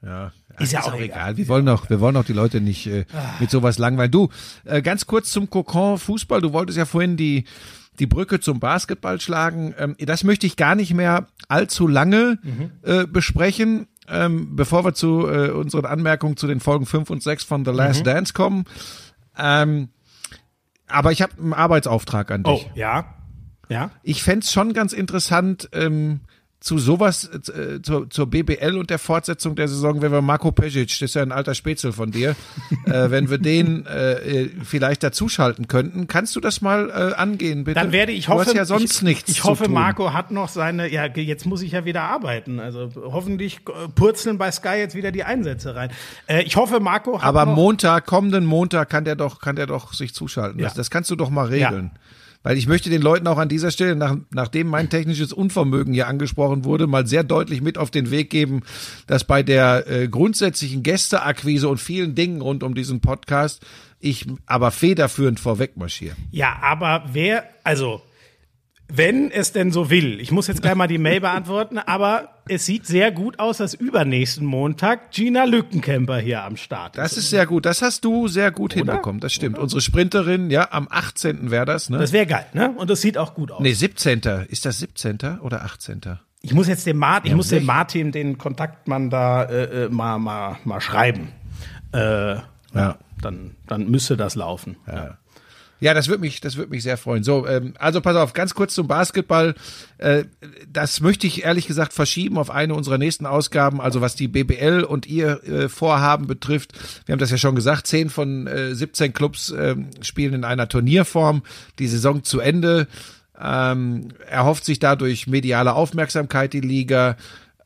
Ja, Ist ja auch egal. Wir wollen doch, wir wollen doch die Leute nicht äh, mit sowas langweilen. Du, äh, ganz kurz zum Kokon Fußball. Du wolltest ja vorhin die die Brücke zum Basketball schlagen. Ähm, das möchte ich gar nicht mehr allzu lange äh, besprechen, ähm, bevor wir zu äh, unseren Anmerkungen zu den Folgen 5 und 6 von The Last Dance kommen. Ähm, aber ich habe einen Arbeitsauftrag an dich. Oh, ja. Ja. Ich fänd's schon ganz interessant, ähm, zu sowas, äh, zur, zur BBL und der Fortsetzung der Saison, wenn wir Marco Pejic, das ist ja ein alter Spätzle von dir, äh, wenn wir den äh, äh, vielleicht dazuschalten könnten. Kannst du das mal äh, angehen, bitte? Dann werde ich du hoffe, hast ja sonst ich, nichts Ich hoffe. Marco hat noch seine, ja, jetzt muss ich ja wieder arbeiten. Also hoffentlich äh, purzeln bei Sky jetzt wieder die Einsätze rein. Äh, ich hoffe, Marco hat Aber Montag, kommenden Montag kann der doch, kann der doch sich zuschalten. Das, Ja. das kannst du doch mal regeln. Weil ich möchte den Leuten auch an dieser Stelle, nach, nachdem mein technisches Unvermögen hier angesprochen wurde, mal sehr deutlich mit auf den Weg geben, dass bei der äh, grundsätzlichen Gästeakquise und vielen Dingen rund um diesen Podcast ich aber federführend vorweg marschiere. Ja, aber wer, also, wenn es denn so will, ich muss jetzt gleich mal die Mail beantworten, aber es sieht sehr gut aus, dass übernächsten Montag Gina Lückenkämper hier am Start Das ist sehr gut. Das hast du sehr gut hinbekommen. Das stimmt. Unsere Sprinterin, ja, am 18. wäre das, ne? Das wäre geil, ne? Und das sieht auch gut aus. nee, 17. Ist das 17. oder 18.? Ich muss jetzt dem Martin, ich muss dem Martin, den Kontaktmann da äh, äh, mal, mal, mal schreiben. Äh, ja. Dann, dann müsste das laufen. Ja. Ja, das würde mich, das würde mich sehr freuen. So, ähm, also pass auf, ganz kurz zum Basketball. Äh, das möchte ich ehrlich gesagt verschieben auf eine unserer nächsten Ausgaben. Also was die BBL und ihr äh, Vorhaben betrifft, wir haben das ja schon gesagt, zehn von äh, 17 Clubs ähm, spielen in einer Turnierform. Die Saison zu Ende. Ähm, erhofft sich dadurch mediale Aufmerksamkeit die Liga.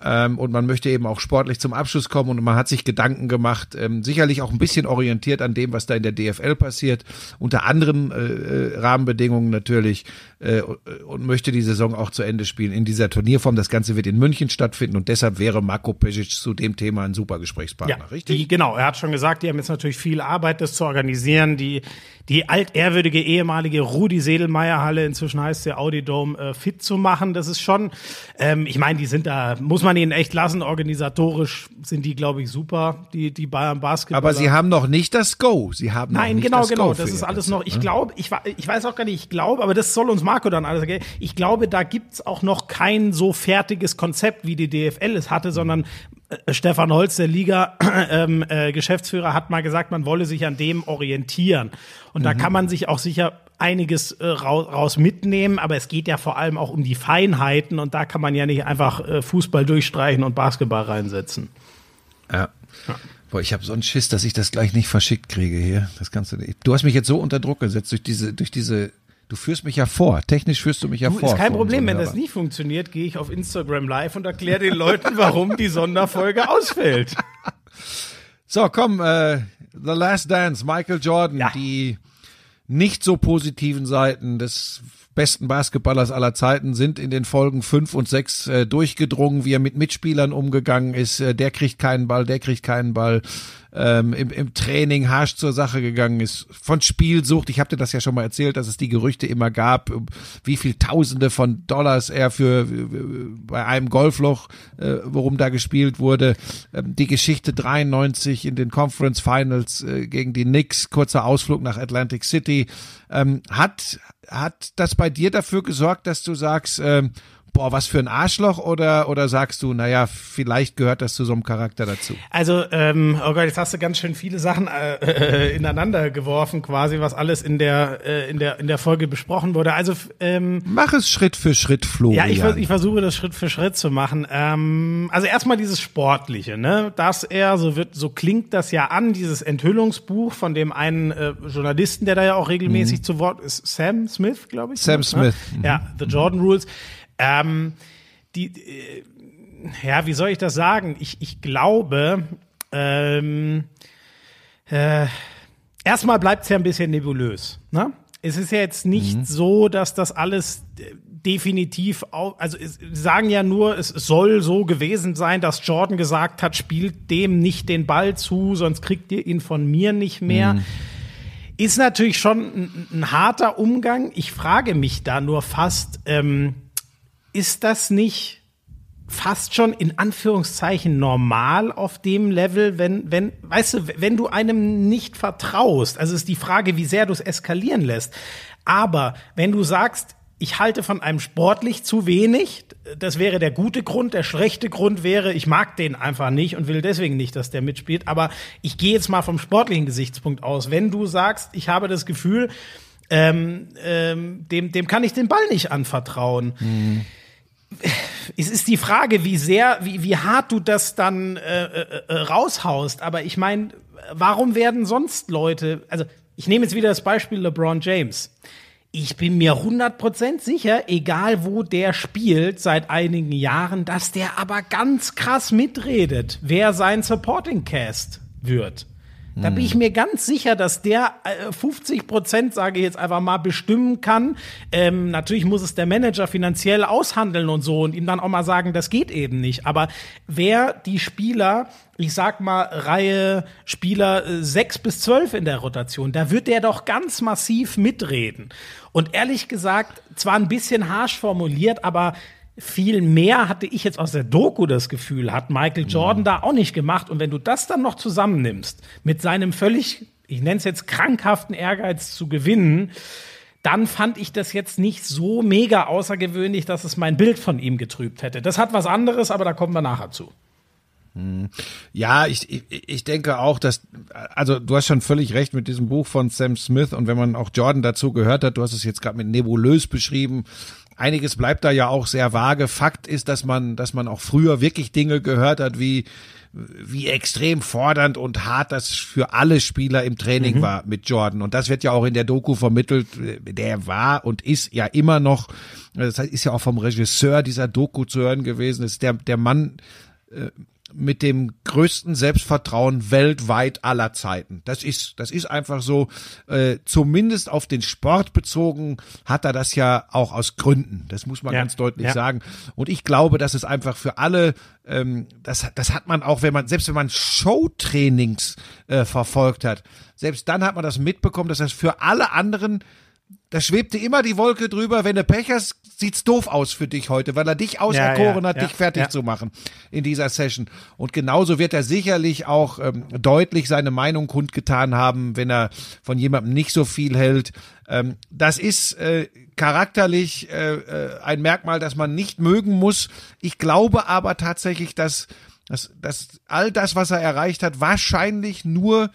Ähm, und man möchte eben auch sportlich zum Abschluss kommen und man hat sich Gedanken gemacht, ähm, sicherlich auch ein bisschen orientiert an dem, was da in der DFL passiert, unter anderen äh, äh, Rahmenbedingungen natürlich äh, und möchte die Saison auch zu Ende spielen in dieser Turnierform. Das Ganze wird in München stattfinden und deshalb wäre Marco Pesic zu dem Thema ein super Gesprächspartner, Ja, richtig? Die, genau, er hat schon gesagt, die haben jetzt natürlich viel Arbeit, das zu organisieren. Die, die altehrwürdige ehemalige Rudi-Sedelmeier-Halle, inzwischen heißt der Audi Dome, äh, fit zu machen. Das ist schon, ähm, ich meine, die sind da, muss man ihnen echt lassen, organisatorisch sind die, glaube ich, super, die, die Bayern Basketball. Aber sie haben noch nicht das Go. Sie haben noch Nein, genau, genau. Das für ist alles noch. Ich ne? glaube, ich, ich weiß auch gar nicht, ich glaube, aber das soll uns Marco dann alles erklären. Ich glaube, da gibt's auch noch kein so fertiges Konzept, wie die DFL es hatte, sondern äh, Stefan Holz, der Liga ähm, äh, hat mal gesagt, man wolle sich an dem orientieren. Und Mhm. da kann man sich auch sicher einiges äh, raus, raus mitnehmen, aber es geht ja vor allem auch um die Feinheiten und da kann man ja nicht einfach äh, Fußball durchstreichen und Basketball reinsetzen. Ja. Boah, ich habe so einen Schiss, dass ich das gleich nicht verschickt kriege hier. Das kannst du nicht. Du hast mich jetzt so unter Druck gesetzt durch diese, durch diese. Du führst mich ja vor. Technisch führst du mich ja du, vor. Ist kein Problem, wenn das nicht funktioniert, gehe ich auf Instagram live und erkläre den Leuten, warum die Sonderfolge ausfällt. So, komm, äh, The Last Dance, Michael Jordan, ja. die nicht so positiven Seiten des besten Basketballers aller Zeiten sind in den Folgen fünf und sechs äh, durchgedrungen, wie er mit Mitspielern umgegangen ist. Äh, der kriegt keinen Ball, der kriegt keinen Ball. Ähm, im, im Training harsch zur Sache gegangen ist, von Spielsucht. Ich habe dir das ja schon mal erzählt, dass es die Gerüchte immer gab, wie viel Tausende von Dollars er für bei einem Golfloch, äh, worum da gespielt wurde. Ähm, die Geschichte 93 in den Conference Finals äh, gegen die Knicks, kurzer Ausflug nach Atlantic City, ähm, hat hat das bei dir dafür gesorgt, dass du sagst, ähm, boah, was für ein Arschloch oder, oder sagst du, naja, vielleicht gehört das zu so einem Charakter dazu? Also, ähm, oh Gott, jetzt hast du ganz schön viele Sachen äh, äh, ineinander geworfen, quasi, was alles in der, äh, in der, in der Folge besprochen wurde. Also, ähm, Mach es Schritt für Schritt, Florian. Ja, ich, ich versuche das Schritt für Schritt zu machen. Ähm, also erstmal dieses Sportliche, ne, dass er, so wird, so klingt das ja an, dieses Enthüllungsbuch von dem einen äh, Journalisten, der da ja auch regelmäßig mhm. zu Wort ist, Sam Smith, glaube ich. Sam ne? Smith. Mhm. Ja, The Jordan Rules. Ähm, die, äh, ja, wie soll ich das sagen? Ich, ich glaube, ähm, äh, erstmal bleibt es ja ein bisschen nebulös. Ne? Es ist ja jetzt nicht mhm. so, dass das alles äh, definitiv auf, also es, sagen ja nur, es soll so gewesen sein, dass Jordan gesagt hat, spielt dem nicht den Ball zu, sonst kriegt ihr ihn von mir nicht mehr. Mhm. Ist natürlich schon ein, ein, harter Umgang. Ich frage mich da nur fast, ähm, ist das nicht fast schon in Anführungszeichen normal auf dem Level, wenn, wenn, weißt du, wenn du einem nicht vertraust, also ist die Frage, wie sehr du es eskalieren lässt. Aber wenn du sagst, ich halte von einem sportlich zu wenig, das wäre der gute Grund. Der schlechte Grund wäre, ich mag den einfach nicht und will deswegen nicht, dass der mitspielt. Aber ich gehe jetzt mal vom sportlichen Gesichtspunkt aus. Wenn du sagst, ich habe das Gefühl, ähm, ähm, dem, dem kann ich den Ball nicht anvertrauen. Mhm es ist die Frage, wie sehr, wie, wie hart du das dann äh, äh, äh raushaust. Aber ich meine, warum werden sonst Leute, also ich nehme jetzt wieder das Beispiel LeBron James. Ich bin mir 100% sicher, egal wo der spielt seit einigen Jahren, dass der aber ganz krass mitredet, wer sein Supporting Cast wird. Da bin ich mir ganz sicher, dass der 50 äh, Prozent, sage ich jetzt einfach mal, bestimmen kann. Ähm, natürlich muss es der Manager finanziell aushandeln und so und ihm dann auch mal sagen, das geht eben nicht. Aber wer die Spieler, ich sag mal, Reihe Spieler äh, sechs bis zwölf in der Rotation, da wird der doch ganz massiv mitreden. Und ehrlich gesagt, zwar ein bisschen harsh formuliert, aber viel mehr hatte ich jetzt aus der Doku das Gefühl, hat Michael Jordan mhm. da auch nicht gemacht. Und wenn du das dann noch zusammennimmst mit seinem völlig, ich nenne es jetzt krankhaften Ehrgeiz zu gewinnen, dann fand ich das jetzt nicht so mega außergewöhnlich, dass es mein Bild von ihm getrübt hätte. Das hat was anderes, aber da kommen wir nachher zu. Mhm. Ja, ich, ich, ich denke auch, dass, also du hast schon völlig recht mit diesem Buch von Sam Smith und wenn man auch Jordan dazu gehört hat, du hast es jetzt gerade mit nebulös beschrieben, einiges bleibt da ja auch sehr vage. Fakt ist, dass man, dass man auch früher wirklich Dinge gehört hat, wie wie extrem fordernd und hart das für alle Spieler im Training mhm. war mit Jordan. Und das wird ja auch in der Doku vermittelt. Der war und ist ja immer noch, das ist ja auch vom Regisseur dieser Doku zu hören gewesen, ist der, der Mann, äh, mit dem größten Selbstvertrauen weltweit aller Zeiten. Das ist, das ist einfach so. Äh, zumindest auf den Sport bezogen hat er das ja auch aus Gründen. Das muss man ja, ganz deutlich ja. sagen. Und ich glaube, dass es einfach für alle, ähm, das, das hat man auch, wenn man selbst wenn man Showtrainings äh, verfolgt hat, selbst dann hat man das mitbekommen, dass das für alle anderen da schwebte immer die Wolke drüber, wenn du Pech hast, sieht's doof aus für dich heute, weil er dich auserkoren ja, ja, hat, ja, dich fertig zu machen in dieser Session. Und genauso wird er sicherlich auch ähm, deutlich seine Meinung kundgetan haben, wenn er von jemandem nicht so viel hält. Ähm, das ist äh, charakterlich äh, äh, ein Merkmal, das man nicht mögen muss. Ich glaube aber tatsächlich, dass, dass, dass all das, was er erreicht hat, wahrscheinlich nur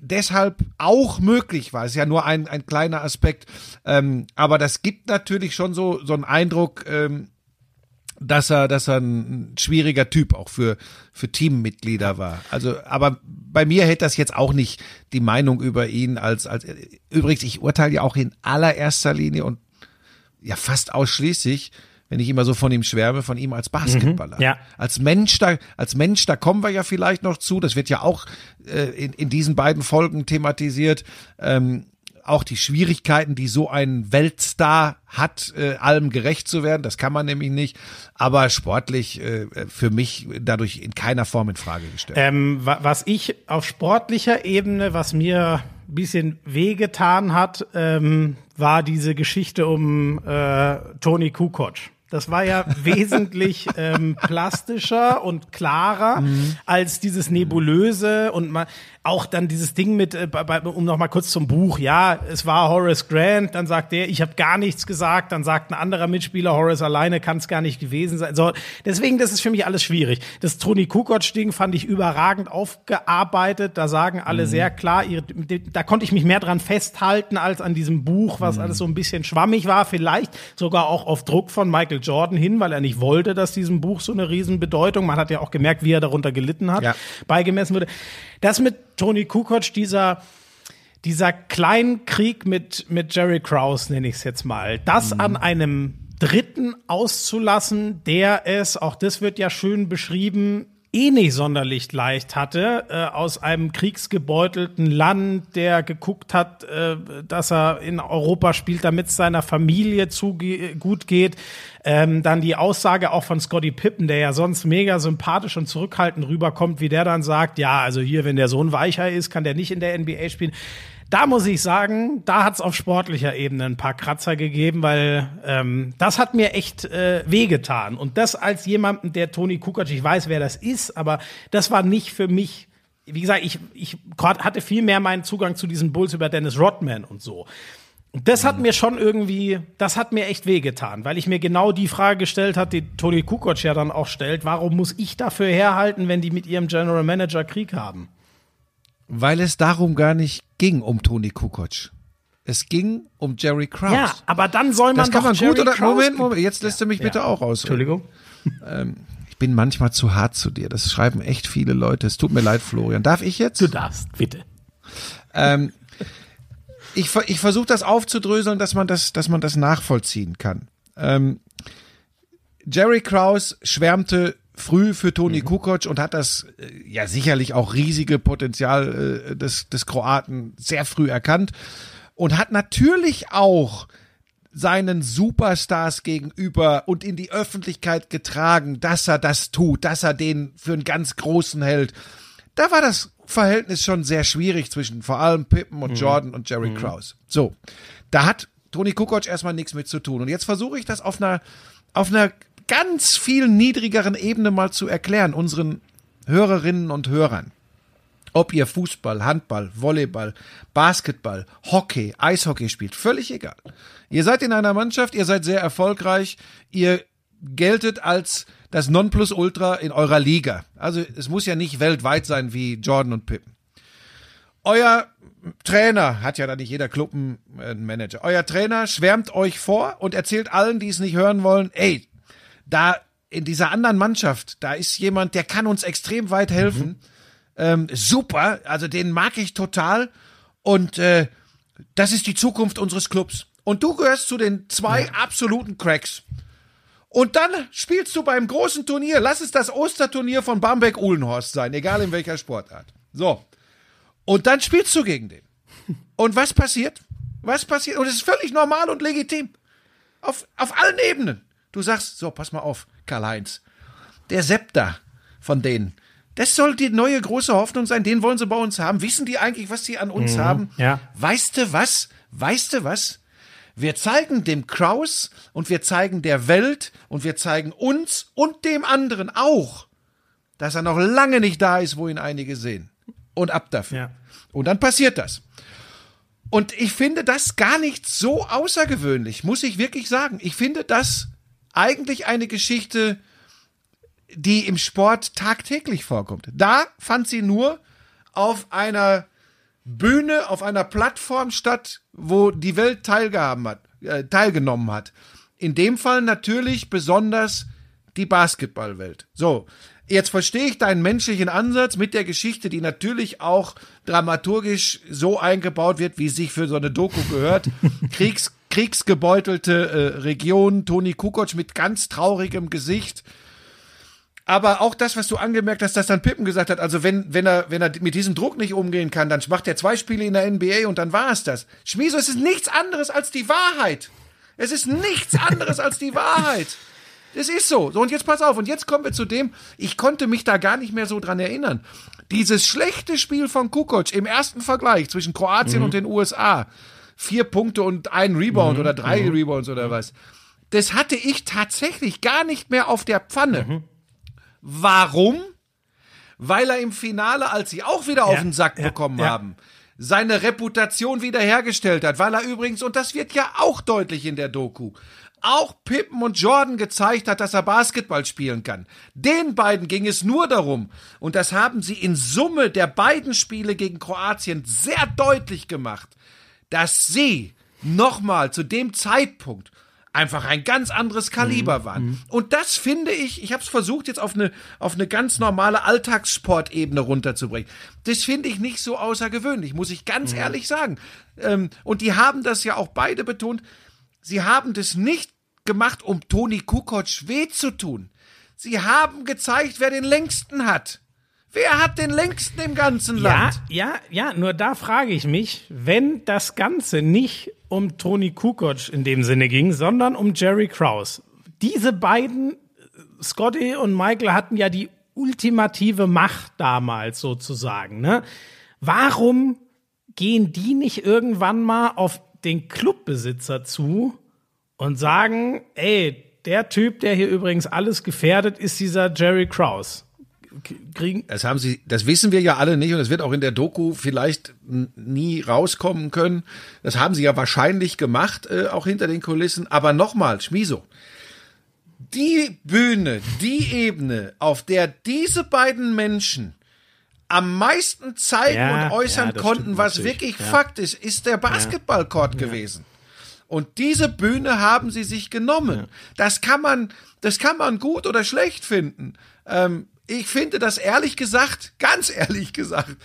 deshalb auch möglich war. Es ist ja nur ein, ein kleiner Aspekt. Ähm, aber das gibt natürlich schon so, so einen Eindruck, ähm, dass er, dass er ein schwieriger Typ auch für, für Teammitglieder war. Also, aber bei mir hätte das jetzt auch nicht die Meinung über ihn als, als, übrigens, ich urteile ja auch in allererster Linie und ja fast ausschließlich, wenn ich immer so von ihm schwärme, von ihm als Basketballer. Mhm, ja. Als Mensch, da, als Mensch, da kommen wir ja vielleicht noch zu. Das wird ja auch äh, in, in diesen beiden Folgen thematisiert. Ähm, auch die Schwierigkeiten, die so ein Weltstar hat, äh, allem gerecht zu werden. Das kann man nämlich nicht. Aber sportlich äh, für mich dadurch in keiner Form in Frage gestellt. Ähm, was ich auf sportlicher Ebene, was mir ein bisschen wehgetan hat, ähm, war diese Geschichte um äh, Toni Kukoc. Das war ja wesentlich ähm, plastischer und klarer mhm. als dieses nebulöse und man, auch dann dieses Ding mit, äh, bei, um noch mal kurz zum Buch, ja, es war Horace Grant, dann sagt der, ich habe gar nichts gesagt, dann sagt ein anderer Mitspieler, Horace alleine kann es gar nicht gewesen sein. So, deswegen, das ist für mich alles schwierig. Das Tony Kukoc-Ding fand ich überragend aufgearbeitet. Da sagen alle mhm. sehr klar, ihre, da konnte ich mich mehr dran festhalten als an diesem Buch, was mhm. alles so ein bisschen schwammig war, vielleicht sogar auch auf Druck von Michael Jordan hin, weil er nicht wollte, dass diesem Buch so eine Riesenbedeutung, man hat ja auch gemerkt, wie er darunter gelitten hat, ja. beigemessen wurde. Das mit Tony Kukoc, dieser dieser Kleinkrieg mit, mit Jerry Krause, nenne ich es jetzt mal, das mhm. an einem Dritten auszulassen, der es, auch das wird ja schön beschrieben, eh nicht sonderlich leicht hatte, äh, aus einem kriegsgebeutelten Land, der geguckt hat, äh, dass er in Europa spielt, damit es seiner Familie zu gut geht. Ähm, dann die Aussage auch von Scotty Pippen, der ja sonst mega sympathisch und zurückhaltend rüberkommt, wie der dann sagt, ja, also hier, wenn der Sohn weicher ist, kann der nicht in der NBA spielen da muss ich sagen, da hat es auf sportlicher Ebene ein paar Kratzer gegeben, weil ähm, das hat mir echt äh, wehgetan. Und das als jemanden, der Toni Kukoc, ich weiß, wer das ist, aber das war nicht für mich. Wie gesagt, ich, ich hatte viel mehr meinen Zugang zu diesen Bulls über Dennis Rodman und so. Das hat mir schon irgendwie, das hat mir echt wehgetan, weil ich mir genau die Frage gestellt hat, die Toni Kukoc ja dann auch stellt, warum muss ich dafür herhalten, wenn die mit ihrem General Manager Krieg haben? Weil es darum gar nicht ging, um Toni Kukoc. Es ging um Jerry Krause. Ja, aber dann soll man das kann doch man Jerry gut oder Krause Moment, Moment, jetzt lässt ja, du mich bitte ja. auch aus. Entschuldigung. Ähm, ich bin manchmal zu hart zu dir. Das schreiben echt viele Leute. Es tut mir leid, Florian. Darf ich jetzt? Du darfst, bitte. Ähm, ich, ich versuche das aufzudröseln, dass man das, dass man das nachvollziehen kann. Ähm, Jerry Krause schwärmte früh für Toni mhm. Kukoc und hat das äh, ja sicherlich auch riesige Potenzial äh, des, des Kroaten sehr früh erkannt und hat natürlich auch seinen Superstars gegenüber und in die Öffentlichkeit getragen, dass er das tut, dass er den für einen ganz großen hält. Da war das Verhältnis schon sehr schwierig zwischen vor allem Pippen und mhm. Jordan und Jerry mhm. Krause. So, da hat Toni Kukoc erstmal nichts mit zu tun. Und jetzt versuche ich das auf einer, auf einer ganz viel niedrigeren Ebene mal zu erklären, unseren Hörerinnen und Hörern. Ob ihr Fußball, Handball, Volleyball, Basketball, Hockey, Eishockey spielt, völlig egal. Ihr seid in einer Mannschaft, ihr seid sehr erfolgreich, ihr geltet als das Nonplusultra in eurer Liga. Also es muss ja nicht weltweit sein wie Jordan und Pippen. Euer Trainer hat ja da nicht jeder Club einen Manager. Euer Trainer schwärmt euch vor und erzählt allen, die es nicht hören wollen, ey, da in dieser anderen Mannschaft, da ist jemand, der kann uns extrem weit helfen. Mhm. Ähm, super, also den mag ich total. Und äh, das ist die Zukunft unseres Clubs. Und du gehörst zu den zwei ja. absoluten Cracks. Und dann spielst du beim großen Turnier, lass es das Osterturnier von Bamberg-Uhlenhorst sein, egal in welcher Sportart. So. Und dann spielst du gegen den. Und was passiert? Was passiert? Und es ist völlig normal und legitim. Auf, auf allen Ebenen. Du sagst, so, pass mal auf, Karl-Heinz. Der Septer von denen, das soll die neue große Hoffnung sein, den wollen sie bei uns haben. Wissen die eigentlich, was sie an uns mhm, haben? Ja. Weißt du was? Weißt du was? Wir zeigen dem Kraus und wir zeigen der Welt und wir zeigen uns und dem anderen auch, dass er noch lange nicht da ist, wo ihn einige sehen. Und ab dafür. Ja. Und dann passiert das. Und ich finde das gar nicht so außergewöhnlich, muss ich wirklich sagen. Ich finde das eigentlich eine Geschichte, die im Sport tagtäglich vorkommt. Da fand sie nur auf einer Bühne, auf einer Plattform statt, wo die Welt hat, äh, teilgenommen hat. In dem Fall natürlich besonders die Basketballwelt. So, jetzt verstehe ich deinen menschlichen Ansatz mit der Geschichte, die natürlich auch dramaturgisch so eingebaut wird, wie es sich für so eine Doku gehört. Kriegs, kriegsgebeutelte äh, Region, Toni Kukoc mit ganz traurigem Gesicht. Aber auch das, was du angemerkt hast, dass dann Pippen gesagt hat, also wenn, wenn er, wenn er mit diesem Druck nicht umgehen kann, dann macht er zwei Spiele in der NBA und dann war es das. Schmieso, es ist nichts anderes als die Wahrheit. Es ist nichts anderes als die Wahrheit. Es ist so. So, und jetzt pass auf. Und jetzt kommen wir zu dem, ich konnte mich da gar nicht mehr so dran erinnern. Dieses schlechte Spiel von Kukoc im ersten Vergleich zwischen Kroatien mhm. und den USA. Vier Punkte und ein Rebound mhm. oder drei mhm. Rebounds oder was. Das hatte ich tatsächlich gar nicht mehr auf der Pfanne. Warum? Weil er im Finale, als sie auch wieder ja, auf den Sack ja, bekommen ja. haben, seine Reputation wiederhergestellt hat, weil er übrigens, und das wird ja auch deutlich in der Doku, auch Pippen und Jordan gezeigt hat, dass er Basketball spielen kann. Den beiden ging es nur darum, und das haben sie in Summe der beiden Spiele gegen Kroatien sehr deutlich gemacht, dass sie nochmal zu dem Zeitpunkt einfach ein ganz anderes Kaliber mhm. waren. Mhm. Und das finde ich, ich habe es versucht jetzt auf eine auf eine ganz normale Alltagssportebene runterzubringen. Das finde ich nicht so außergewöhnlich, muss ich ganz mhm. ehrlich sagen. Ähm, und die haben das ja auch beide betont. Sie haben das nicht gemacht, um Toni Kukoc weh zu tun. Sie haben gezeigt, wer den längsten hat. Wer hat den längsten im ganzen Land? Ja, ja, ja, nur da frage ich mich, wenn das Ganze nicht um Toni Kukoc in dem Sinne ging, sondern um Jerry Krause. Diese beiden, Scotty und Michael, hatten ja die ultimative Macht damals sozusagen. Ne? Warum gehen die nicht irgendwann mal auf den Clubbesitzer zu und sagen, ey, der Typ, der hier übrigens alles gefährdet, ist dieser Jerry Krause. Kriegen. Das haben sie, das wissen wir ja alle nicht und es wird auch in der Doku vielleicht nie rauskommen können. Das haben sie ja wahrscheinlich gemacht, äh, auch hinter den Kulissen. Aber nochmal, Schmiso, die Bühne, die Ebene, auf der diese beiden Menschen am meisten zeigen ja, und äußern ja, konnten, was wirklich ja. Fakt ist, ist der Basketballcourt gewesen. Und diese Bühne haben sie sich genommen. Ja. Das kann man, das kann man gut oder schlecht finden. Ähm, ich finde das ehrlich gesagt, ganz ehrlich gesagt,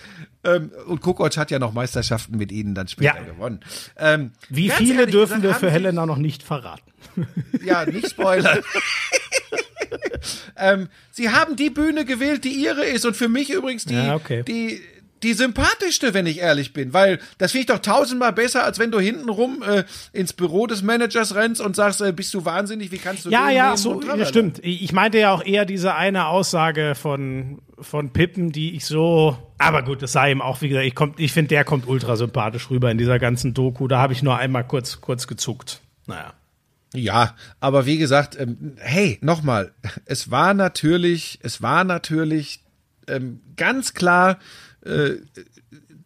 ähm, und Kukoc hat ja noch Meisterschaften mit ihnen dann später ja. gewonnen. Ähm, Wie viele dürfen gesagt, wir für Helena noch nicht verraten? Ja, nicht spoilern. ähm, sie haben die Bühne gewählt, die ihre ist und für mich übrigens die, ja, okay. die die sympathischste, wenn ich ehrlich bin, weil das finde ich doch tausendmal besser, als wenn du hintenrum äh, ins Büro des Managers rennst und sagst, äh, bist du wahnsinnig, wie kannst du Ja, ja, so, ja, stimmt. Ich meinte ja auch eher diese eine Aussage von, von Pippen, die ich so, aber gut, das sei ihm auch, wie gesagt, ich, ich finde, der kommt ultra sympathisch rüber in dieser ganzen Doku, da habe ich nur einmal kurz, kurz gezuckt. Naja. Ja, aber wie gesagt, ähm, hey, nochmal, es war natürlich, es war natürlich ähm, ganz klar, äh,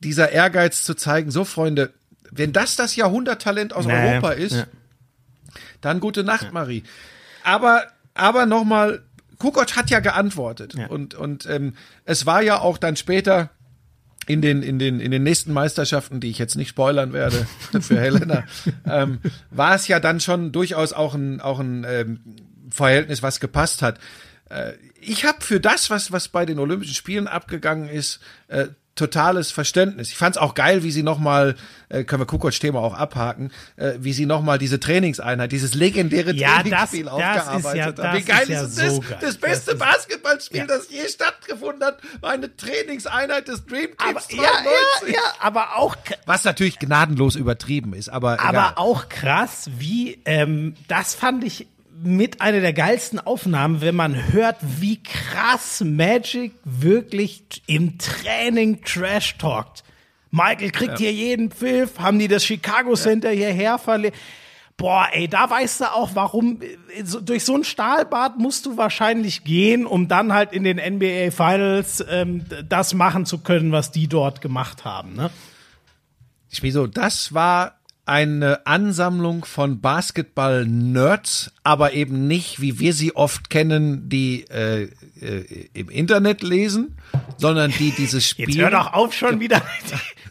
dieser Ehrgeiz zu zeigen, so Freunde, wenn das das Jahrhunderttalent aus naja, Europa ist, ja. dann gute Nacht, ja. Marie. Aber, aber nochmal, Kukoc hat ja geantwortet. Ja. Und, und ähm, es war ja auch dann später in den, in, den, in den nächsten Meisterschaften, die ich jetzt nicht spoilern werde für Helena, ähm, war es ja dann schon durchaus auch ein, auch ein ähm, Verhältnis, was gepasst hat. Äh, ich habe für das, was, was bei den Olympischen Spielen abgegangen ist, äh, totales Verständnis. Ich fand es auch geil, wie sie nochmal, äh, können wir Kukoc-Thema auch abhaken, äh, wie sie nochmal diese Trainingseinheit, dieses legendäre ja, Trainingsspiel das, aufgearbeitet ja, haben. Wie geil ist, ja ist das? So geil. Das beste das Basketballspiel, ja. das je stattgefunden hat, war eine Trainingseinheit des Dream Teams aber, ja, ja, ja, aber auch was natürlich gnadenlos übertrieben ist, aber aber egal. auch krass, wie ähm, das fand ich mit einer der geilsten Aufnahmen, wenn man hört, wie krass Magic wirklich im Training trash talkt. Michael kriegt ja. hier jeden Pfiff, haben die das Chicago Center ja. hierher verlegt. Boah, ey, da weißt du auch, warum so, durch so ein Stahlbad musst du wahrscheinlich gehen, um dann halt in den NBA Finals ähm, das machen zu können, was die dort gemacht haben. Ne? Ich so, das war eine Ansammlung von Basketball-Nerds, aber eben nicht, wie wir sie oft kennen, die äh, äh, im Internet lesen, sondern die dieses Spiel. Jetzt hör doch auf schon wieder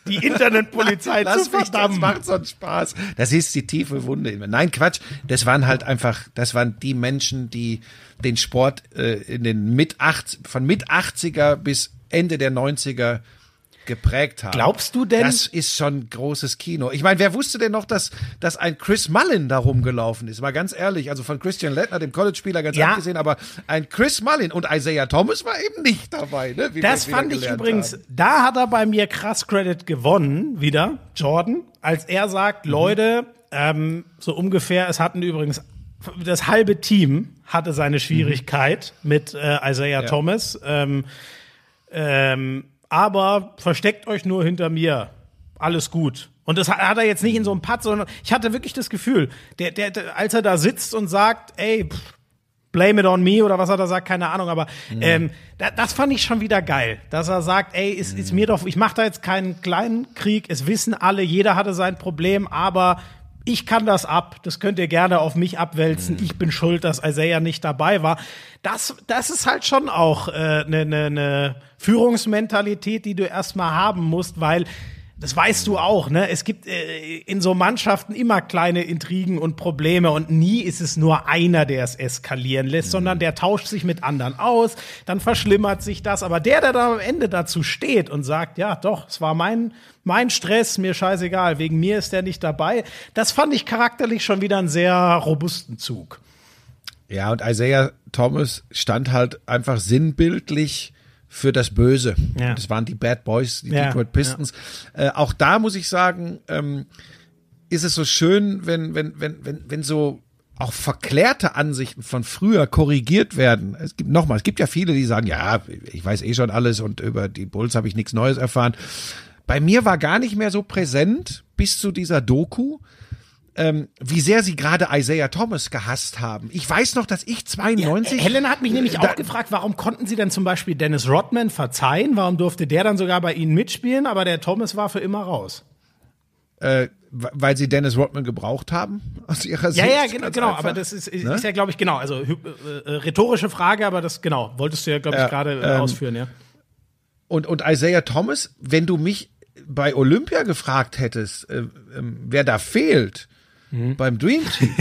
die, die Internetpolizei Lass zu mich, das verdammen. macht so einen Spaß. Das ist die tiefe Wunde. in mir. Nein, Quatsch. Das waren halt einfach, das waren die Menschen, die den Sport äh, in den mit 80, von mit 80er bis Ende der 90er geprägt haben. Glaubst du denn- Das ist schon großes Kino. Ich meine, wer wusste denn noch, dass, dass ein Chris Mullin da rumgelaufen ist? Mal ganz ehrlich, also von Christian Lettner, dem College-Spieler, ganz Ja. abgesehen, aber ein Chris Mullin und Isaiah Thomas war eben nicht dabei. Ne? Wie Das fand ich übrigens, haben. da hat er bei mir krass Credit gewonnen, wieder, Jordan, als er sagt, Mhm. Leute, ähm, so ungefähr, es hatten übrigens, das halbe Team hatte seine Schwierigkeit mit äh, Isaiah Thomas. Ähm, ähm, aber versteckt euch nur hinter mir. Alles gut. Und das hat, er jetzt nicht in so einem Pad, sondern ich hatte wirklich das Gefühl, der, der, der, als er da sitzt und sagt, ey, pff, blame it on me oder was er da sagt, keine Ahnung, aber ähm, da, das fand ich schon wieder geil, dass er sagt, ey, ist, ist mir doch, ich mache da jetzt keinen kleinen Krieg, es wissen alle, jeder hatte sein Problem, aber ich kann das ab, das könnt ihr gerne auf mich abwälzen, ich bin schuld, dass Isaiah nicht dabei war. Das, das ist halt schon auch eine äh, ne, ne, ne Führungsmentalität, die du erstmal haben musst, weil das weißt du auch, ne? Es gibt äh, in so Mannschaften immer kleine Intrigen und Probleme und nie ist es nur einer, der es eskalieren lässt, sondern der tauscht sich mit anderen aus, dann verschlimmert sich das. Aber der, der dann am Ende dazu steht und sagt, ja, doch, es war mein, mein Stress, mir scheißegal, wegen mir ist der nicht dabei, das fand ich charakterlich schon wieder einen sehr robusten Zug. Ja, und Isaiah Thomas stand halt einfach sinnbildlich für das Böse. Ja. Das waren die Bad Boys, die Ja, Detroit Pistons. Äh, auch da muss ich sagen, ähm, ist es so schön, wenn, wenn, wenn, wenn, wenn so auch verklärte Ansichten von früher korrigiert werden. Es gibt nochmal, es gibt ja viele, die sagen, ja, ich weiß eh schon alles und über die Bulls habe ich nichts Neues erfahren. Bei mir war gar nicht mehr so präsent bis zu dieser Doku, ähm, wie sehr sie gerade Isaiah Thomas gehasst haben. Ich weiß noch, dass ich 92 Helena hat mich nämlich auch gefragt, warum konnten sie denn zum Beispiel Dennis Rodman verzeihen? Warum durfte der dann sogar bei ihnen mitspielen, aber der Thomas war für immer raus? äh, weil sie Dennis Rodman gebraucht haben aus ihrer Ja, Sicht. ja, genau, ganz genau einfach. aber das ist, ist, Ne? ist ja, glaube ich, genau, also äh, äh, rhetorische Frage, aber das, genau, wolltest du ja, glaube ich, Ja, gerade äh, ähm, ausführen, ja. Und, und Isaiah Thomas, wenn du mich bei Olympia gefragt hättest, äh, ähm, wer da fehlt Mhm. beim Dream Team,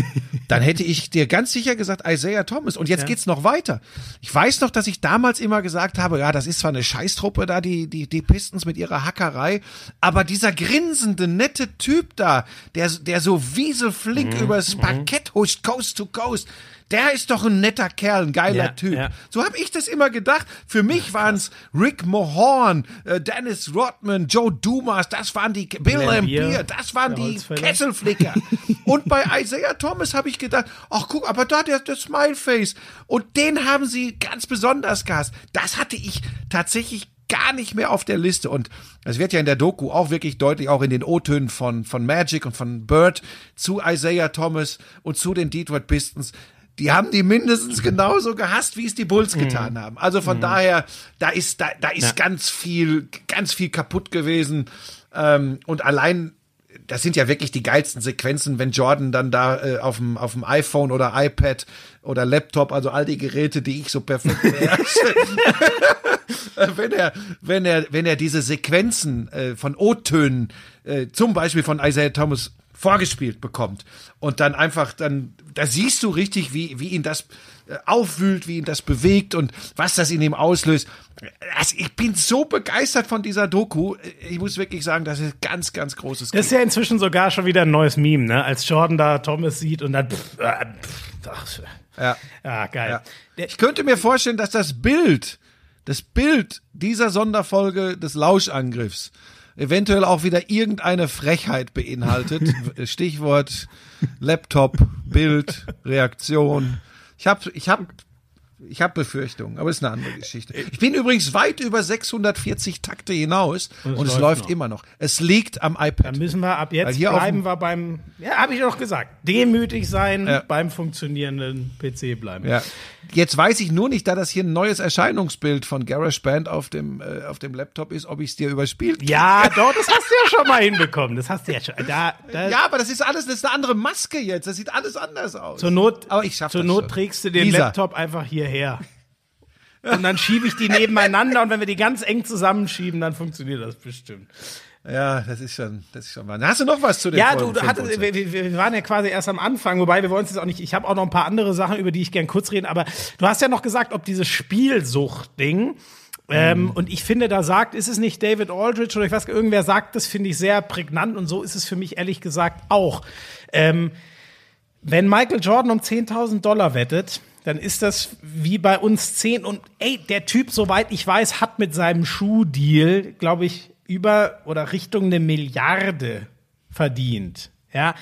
dann hätte ich dir ganz sicher gesagt Isaiah Thomas. Und jetzt geht's noch weiter. Ich weiß noch, dass ich damals immer gesagt habe, ja, das ist zwar eine Scheißtruppe da, die, die, die Pistons mit ihrer Hackerei, aber dieser grinsende, nette Typ da, der, der so wieselflink Mhm. übers Parkett huscht, Coast to Coast, der ist doch ein netter Kerl, ein geiler Ja, Typ. ja. So habe ich das immer gedacht. Für mich waren es Rick Mohorn, äh, Dennis Rodman, Joe Dumas, das waren die Bill Lambier, das waren die. Kesselflicker. Und bei Isaiah Thomas habe ich gedacht, ach guck, aber da der, der Smileface. Und den haben sie ganz besonders gehasst. Das hatte ich tatsächlich gar nicht mehr auf der Liste. Und es wird ja in der Doku auch wirklich deutlich, auch in den O-Tönen von, von Magic und von Bird zu Isaiah Thomas und zu den Detroit Pistons. Die haben die mindestens genauso gehasst, wie es die Bulls getan haben. Also von daher, da ist, da, da ist ganz viel, ganz viel kaputt gewesen. Ähm, und allein das sind ja wirklich die geilsten Sequenzen, wenn Jordan dann da äh, auf dem auf dem iPhone oder iPad oder Laptop, also all die Geräte, die ich so perfekt beherrsche, wenn er wenn er wenn er diese Sequenzen äh, von O-Tönen, äh, zum Beispiel von Isaiah Thomas vorgespielt bekommt und dann einfach dann da siehst du richtig, wie wie ihn das äh, aufwühlt, wie ihn das bewegt und was das in ihm auslöst. Also ich bin so begeistert von dieser Doku. Ich muss wirklich sagen, das ist ganz, ganz großes Das ist ja inzwischen sogar schon wieder ein neues Meme, ne? Als Jordan da Thomas sieht und dann. Pff, äh, pff, ach, Ja. ja, geil. Ja. Ich könnte mir vorstellen, dass das Bild, das Bild dieser Sonderfolge des Lauschangriffs eventuell auch wieder irgendeine Frechheit beinhaltet. Stichwort Laptop, Bild, Reaktion. Ich habe ich hab Ich habe Befürchtungen, aber ist eine andere Geschichte. Ich bin übrigens weit über 640 Takte hinaus und, und es läuft, noch. immer noch. Es liegt am iPad. Dann müssen wir ab jetzt bleiben wir beim, ja, habe ich doch gesagt, demütig sein, ja. beim funktionierenden PC bleiben. Ja. Jetzt weiß ich nur nicht, da das hier ein neues Erscheinungsbild von GarageBand auf dem, äh, auf dem Laptop ist, ob ich es dir überspielt. Ja, doch, das hast du ja schon mal hinbekommen. Das hast du ja schon. Da, ja, aber das ist alles, das ist eine andere Maske jetzt. Das sieht alles anders aus. Zur Not, aber ich schaff Zur Not schon. trägst du den Lisa. Laptop einfach hierher. Und dann schiebe ich die nebeneinander und wenn wir die ganz eng zusammenschieben, dann funktioniert das bestimmt. Ja, das ist schon, das ist schon wahr. Hast du noch was zu den Ja, du, du hattest, wir, wir, waren ja quasi erst am Anfang, wobei wir wollen es jetzt auch nicht, ich habe auch noch ein paar andere Sachen, über die ich gern kurz reden, aber du hast ja noch gesagt, ob dieses Spielsucht-Ding, ähm, mhm. und ich finde, da sagt, ist es nicht David Aldrich oder ich weiß, irgendwer sagt das, finde ich sehr prägnant und so ist es für mich ehrlich gesagt auch. Ähm, wenn Michael Jordan um 10.000 Dollar wettet, dann ist das wie bei uns 10 und ey, der Typ, soweit ich weiß, hat mit seinem Schuhdeal, glaube ich, über oder Richtung eine Milliarde verdient. Ja.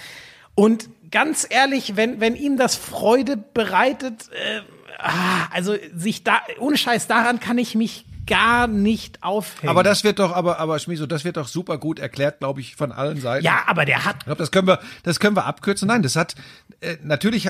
Und ganz ehrlich, wenn, wenn ihm das Freude bereitet, äh, ah, also sich da, ohne Scheiß, daran kann ich mich gar nicht aufhängen. Aber das wird doch, aber, aber Schmiso, das wird doch super gut erklärt, glaube ich, von allen Seiten. Ja, aber der hat. Ich glaube, das können wir, das können wir abkürzen. Nein, das hat, äh, natürlich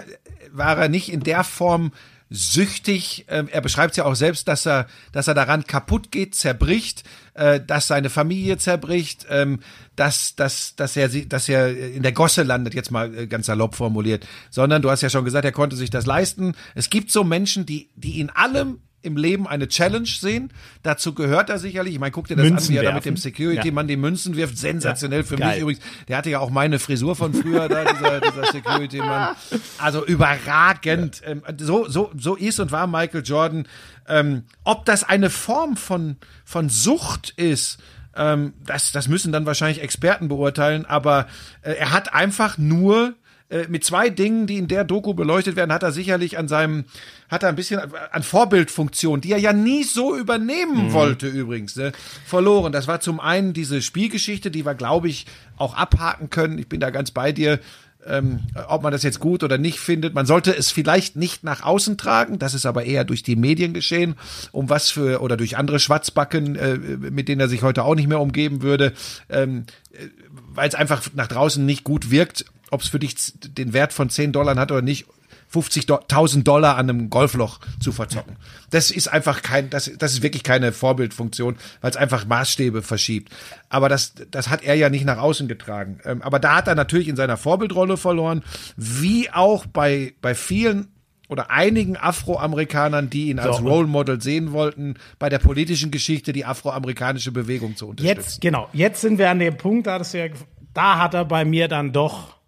war er nicht in der Form süchtig. Ähm, er beschreibt es ja auch selbst, dass er, dass er daran kaputt geht, zerbricht, äh, dass seine Familie zerbricht, ähm, dass, dass, dass er, dass er in der Gosse landet, jetzt mal äh, ganz salopp formuliert. Sondern du hast ja schon gesagt, er konnte sich das leisten. Es gibt so Menschen, die, die in allem im Leben eine Challenge sehen. Dazu gehört er sicherlich. Ich meine, guck dir das Münzen an, wie er da mit dem Security-Mann ja. die Münzen wirft. Sensationell ja, für geil. mich übrigens. Der hatte ja auch meine Frisur von früher, da, dieser, dieser Security-Mann. Also überragend. Ja. Ähm, so, so, so ist und war Michael Jordan. Ähm, ob das eine Form von, von Sucht ist, ähm, das, das müssen dann wahrscheinlich Experten beurteilen, aber äh, er hat einfach nur äh, mit zwei Dingen, die in der Doku beleuchtet werden, hat er sicherlich an seinem, hat er ein bisschen an Vorbildfunktion, die er ja nie so übernehmen mhm. wollte übrigens, ne, verloren. Das war zum einen diese Spielgeschichte, die wir, glaube ich, auch abhaken können. Ich bin da ganz bei dir. Ähm, ob man das jetzt gut oder nicht findet. Man sollte es vielleicht nicht nach außen tragen, das ist aber eher durch die Medien geschehen, um was für, oder durch andere Schwatzbacken, äh, mit denen er sich heute auch nicht mehr umgeben würde, ähm, äh, weil es einfach nach draußen nicht gut wirkt ob es für dich den Wert von 10 Dollar hat oder nicht, 50.000 Dollar an einem Golfloch zu verzocken. Das ist einfach kein, das, das ist wirklich keine Vorbildfunktion, weil es einfach Maßstäbe verschiebt. Aber das, das hat er ja nicht nach außen getragen. Ähm, aber da hat er natürlich in seiner Vorbildrolle verloren, wie auch bei, bei vielen oder einigen Afroamerikanern, die ihn als so, Role Model sehen wollten, bei der politischen Geschichte die afroamerikanische Bewegung zu unterstützen. Jetzt, genau, jetzt sind wir an dem Punkt, da, ja, da hat er bei mir dann doch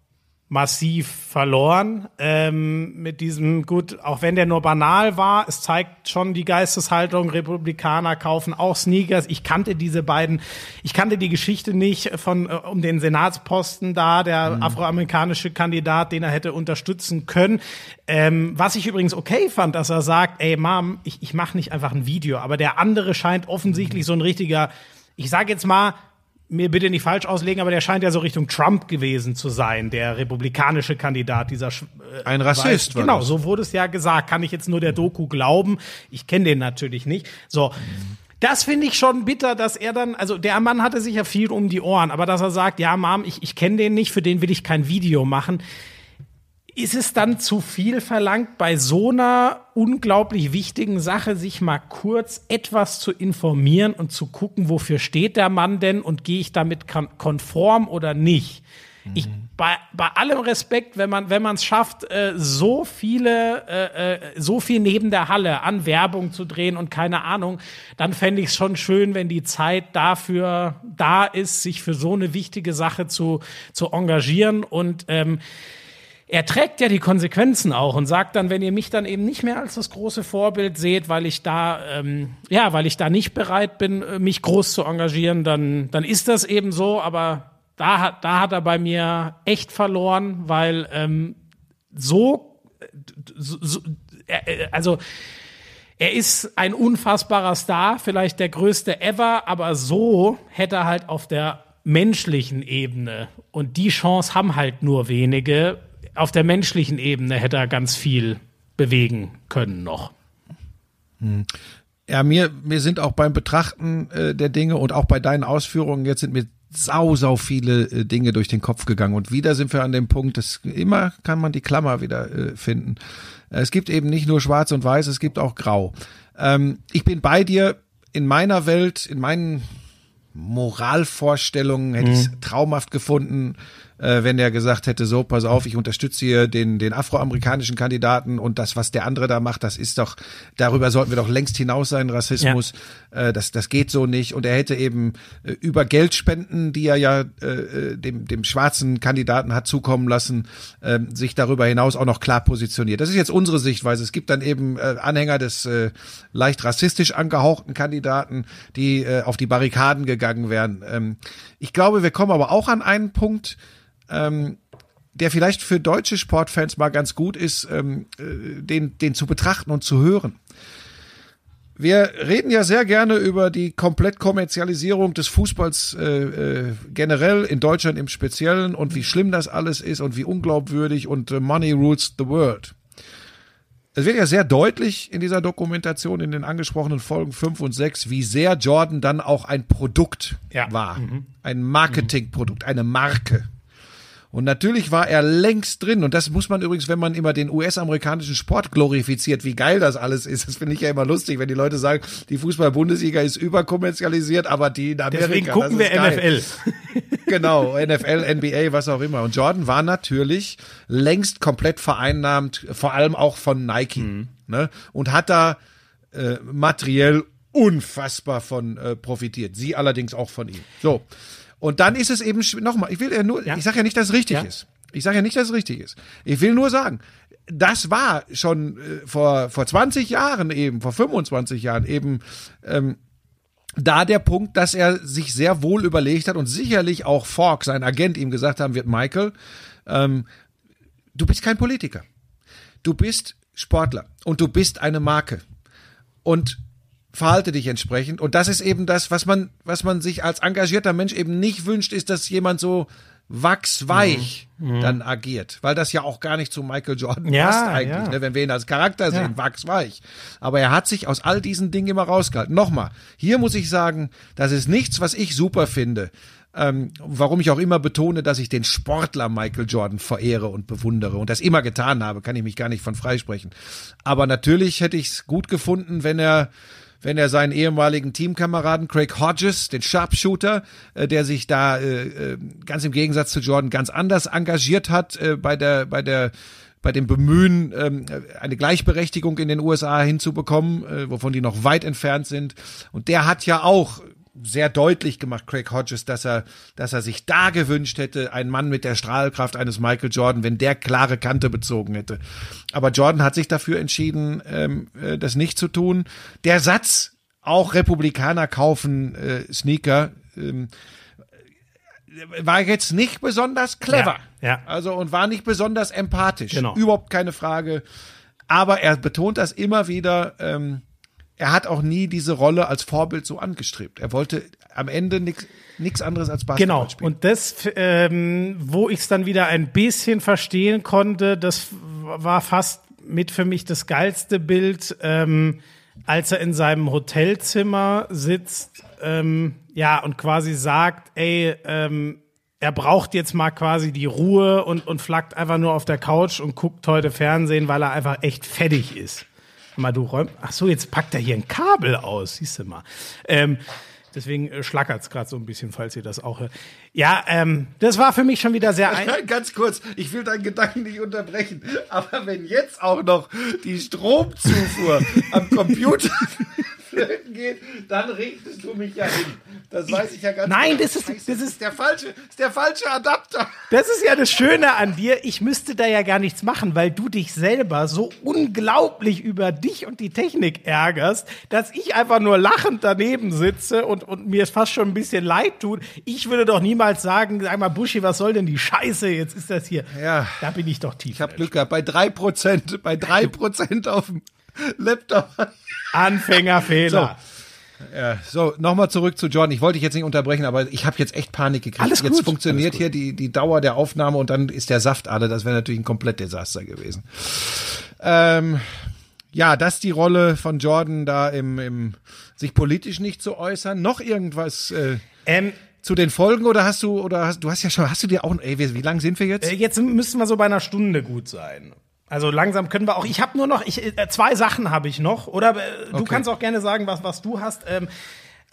massiv verloren ähm, mit diesem gut, auch wenn der nur banal war, es zeigt schon die Geisteshaltung. Republikaner kaufen auch Sneakers. Ich kannte diese beiden, ich kannte die Geschichte nicht von äh, um den Senatsposten da, der mhm. afroamerikanische Kandidat, den er hätte unterstützen können. Ähm, was ich übrigens okay fand, dass er sagt, ey Mom, ich, ich mache nicht einfach ein Video, aber der andere scheint offensichtlich so ein richtiger, ich sage jetzt mal mir bitte nicht falsch auslegen, aber der scheint ja so Richtung Trump gewesen zu sein, der republikanische Kandidat dieser. Äh, Ein Rassist. Weiß, genau, so wurde es ja gesagt. Kann ich jetzt nur der Doku glauben? Ich kenne den natürlich nicht. So. Das finde ich schon bitter, dass er dann, also der Mann hatte sich ja viel um die Ohren, aber dass er sagt, ja, Mom, ich, ich kenne den nicht, für den will ich kein Video machen ist es dann zu viel verlangt, bei so einer unglaublich wichtigen Sache sich mal kurz etwas zu informieren und zu gucken, wofür steht der Mann denn und gehe ich damit konform oder nicht? Mhm. Ich, bei, bei allem Respekt, wenn man wenn man es schafft, äh, so viele, äh, äh, so viel neben der Halle an Werbung zu drehen und keine Ahnung, dann fände ich es schon schön, wenn die Zeit dafür da ist, sich für so eine wichtige Sache zu, zu engagieren und ähm, er trägt ja die Konsequenzen auch und sagt dann, wenn ihr mich dann eben nicht mehr als das große Vorbild seht, weil ich da, ähm, ja, weil ich da nicht bereit bin, äh, mich groß zu engagieren, dann, dann ist das eben so. Aber da hat, da hat er bei mir echt verloren, weil ähm, so, so, so äh, also er ist ein unfassbarer Star, vielleicht der größte ever, aber so hätte er halt auf der menschlichen Ebene und die Chance haben halt nur wenige auf der menschlichen Ebene hätte er ganz viel bewegen können noch. Hm. Ja, mir, mir sind auch beim Betrachten äh, der Dinge und auch bei deinen Ausführungen jetzt sind mir sau, sau viele äh, Dinge durch den Kopf gegangen. Und wieder sind wir an dem Punkt, dass immer kann man die Klammer wieder äh, finden. Es gibt eben nicht nur schwarz und weiß, es gibt auch grau. Ähm, ich bin bei dir in meiner Welt, in meinen Moralvorstellungen hätte ich es mhm. traumhaft gefunden, äh, wenn er gesagt hätte, so, pass auf, ich unterstütze hier den, den afroamerikanischen Kandidaten und das, was der andere da macht, das ist doch, darüber sollten wir doch längst hinaus sein, Rassismus, ja. äh, das, das geht so nicht. Und er hätte eben äh, über Geldspenden, die er ja äh, äh, dem, dem schwarzen Kandidaten hat zukommen lassen, äh, sich darüber hinaus auch noch klar positioniert. Das ist jetzt unsere Sichtweise. Es gibt dann eben äh, Anhänger des äh, leicht rassistisch angehauchten Kandidaten, die äh, auf die Barrikaden gegangen wären. Ähm, ich glaube, wir kommen aber auch an einen Punkt, ähm, der vielleicht für deutsche Sportfans mal ganz gut ist, ähm, äh, den, den zu betrachten und zu hören. Wir reden ja sehr gerne über die Komplettkommerzialisierung des Fußballs äh, äh, generell, in Deutschland im Speziellen und wie schlimm das alles ist und wie unglaubwürdig und äh, Money rules the world. Es wird ja sehr deutlich in dieser Dokumentation, in den angesprochenen Folgen 5 und 6, wie sehr Jordan dann auch ein Produkt ja. war. Mhm. Ein Marketingprodukt, eine Marke. Und natürlich war er längst drin. Und das muss man übrigens, wenn man immer den US-amerikanischen Sport glorifiziert, wie geil das alles ist. Das finde ich ja immer lustig, wenn die Leute sagen, die Fußball-Bundesliga ist überkommerzialisiert, aber die in Amerika. Deswegen gucken wir geil. NFL. genau, NFL, NBA, was auch immer. Und Jordan war natürlich längst komplett vereinnahmt, vor allem auch von Nike. Mhm. Ne? Und hat da äh, materiell unfassbar von äh, profitiert. Sie allerdings auch von ihm. So. Und dann ist es eben nochmal, ich will ja nur, ja. ich sage ja nicht, dass es richtig ja. ist. Ich sage ja nicht, dass es richtig ist. Ich will nur sagen, das war schon äh, vor, vor 20 Jahren eben, vor 25 Jahren eben ähm, da der Punkt, dass er sich sehr wohl überlegt hat und sicherlich auch Falk, sein Agent, ihm gesagt haben wird, Michael, ähm, du bist kein Politiker. Du bist Sportler und du bist eine Marke. Und verhalte dich entsprechend. Und das ist eben das, was man, was man sich als engagierter Mensch eben nicht wünscht, ist, dass jemand so wachsweich mhm. dann agiert, weil das ja auch gar nicht zu Michael Jordan ja, passt eigentlich, ja. ne, wenn wir ihn als Charakter sehen, ja. wachsweich. Aber er hat sich aus all diesen Dingen immer rausgehalten. Nochmal, hier muss ich sagen, das ist nichts, was ich super finde. Ähm, warum ich auch immer betone, dass ich den Sportler Michael Jordan verehre und bewundere und das immer getan habe, kann ich mich gar nicht von freisprechen. Aber natürlich hätte ich es gut gefunden, wenn er wenn er seinen ehemaligen Teamkameraden Craig Hodges, den Sharpshooter, äh, der sich da äh, äh, ganz im Gegensatz zu Jordan ganz anders engagiert hat äh, bei der bei der bei dem Bemühen, ähm, eine Gleichberechtigung in den USA hinzubekommen, äh, wovon die noch weit entfernt sind. Und der hat ja auch sehr deutlich gemacht, Craig Hodges, dass er, dass er sich da gewünscht hätte, ein Mann mit der Strahlkraft eines Michael Jordan, wenn der klare Kante bezogen hätte. Aber Jordan hat sich dafür entschieden, ähm, äh, das nicht zu tun. Der Satz, auch Republikaner kaufen äh, Sneaker, ähm, war jetzt nicht besonders clever. Ja, ja. Also und war nicht besonders empathisch. Genau. Überhaupt keine Frage. Aber er betont das immer wieder. Ähm, er hat auch nie diese Rolle als Vorbild so angestrebt. Er wollte am Ende nichts anderes als Basketball genau. spielen. Genau. Und das, ähm, wo ich es dann wieder ein bisschen verstehen konnte, das war fast mit für mich das geilste Bild, ähm, als er in seinem Hotelzimmer sitzt, ähm, ja, und quasi sagt, ey, ähm, er braucht jetzt mal quasi die Ruhe und, und flackt einfach nur auf der Couch und guckt heute Fernsehen, weil er einfach echt fertig ist. Mal du räumst. Ach so, jetzt packt er hier ein Kabel aus, siehst du mal. Ähm, deswegen äh, schlackert's gerade so ein bisschen, falls ihr das auch hört. Ja, ähm, das war für mich schon wieder sehr ein. Ganz kurz, ich will deinen Gedanken nicht unterbrechen, aber wenn jetzt auch noch die Stromzufuhr am Computer flöten geht, dann richtest du mich ja hin. Das weiß ich ja ganz Nein, genau. das ist, das ist der falsche, ist der falsche Adapter. Das ist ja das Schöne an dir. Ich müsste da ja gar nichts machen, weil du dich selber so unglaublich über dich und die Technik ärgerst, dass ich einfach nur lachend daneben sitze und, und mir es fast schon ein bisschen leid tut. Ich würde doch niemals sagen, sag mal, Buschi, was soll denn die Scheiße? Jetzt ist das hier. Ja. Da bin ich doch tief. Ich habe Glück gehabt. Bei drei Prozent, bei drei Prozent auf dem Laptop. Anfängerfehler. So. Ja, so, nochmal zurück zu Jordan. Ich wollte dich jetzt nicht unterbrechen, aber ich habe jetzt echt Panik gekriegt. Alles gut. Jetzt funktioniert hier die, die Dauer der Aufnahme und dann ist der Saft alle. Das wäre natürlich ein komplett Desaster gewesen. Ähm, ja, das die Rolle von Jordan da im, im sich politisch nicht zu äußern. Noch irgendwas äh, Ähm, zu den Folgen oder hast du oder hast du hast ja schon hast du dir auch ey, wie, wie lang sind wir jetzt? Äh, Jetzt müssten wir so bei einer Stunde gut sein. Also langsam können wir auch. Ich habe nur noch ich, äh, zwei Sachen habe ich noch. Oder äh, du Okay. kannst auch gerne sagen, was was du hast. Ähm,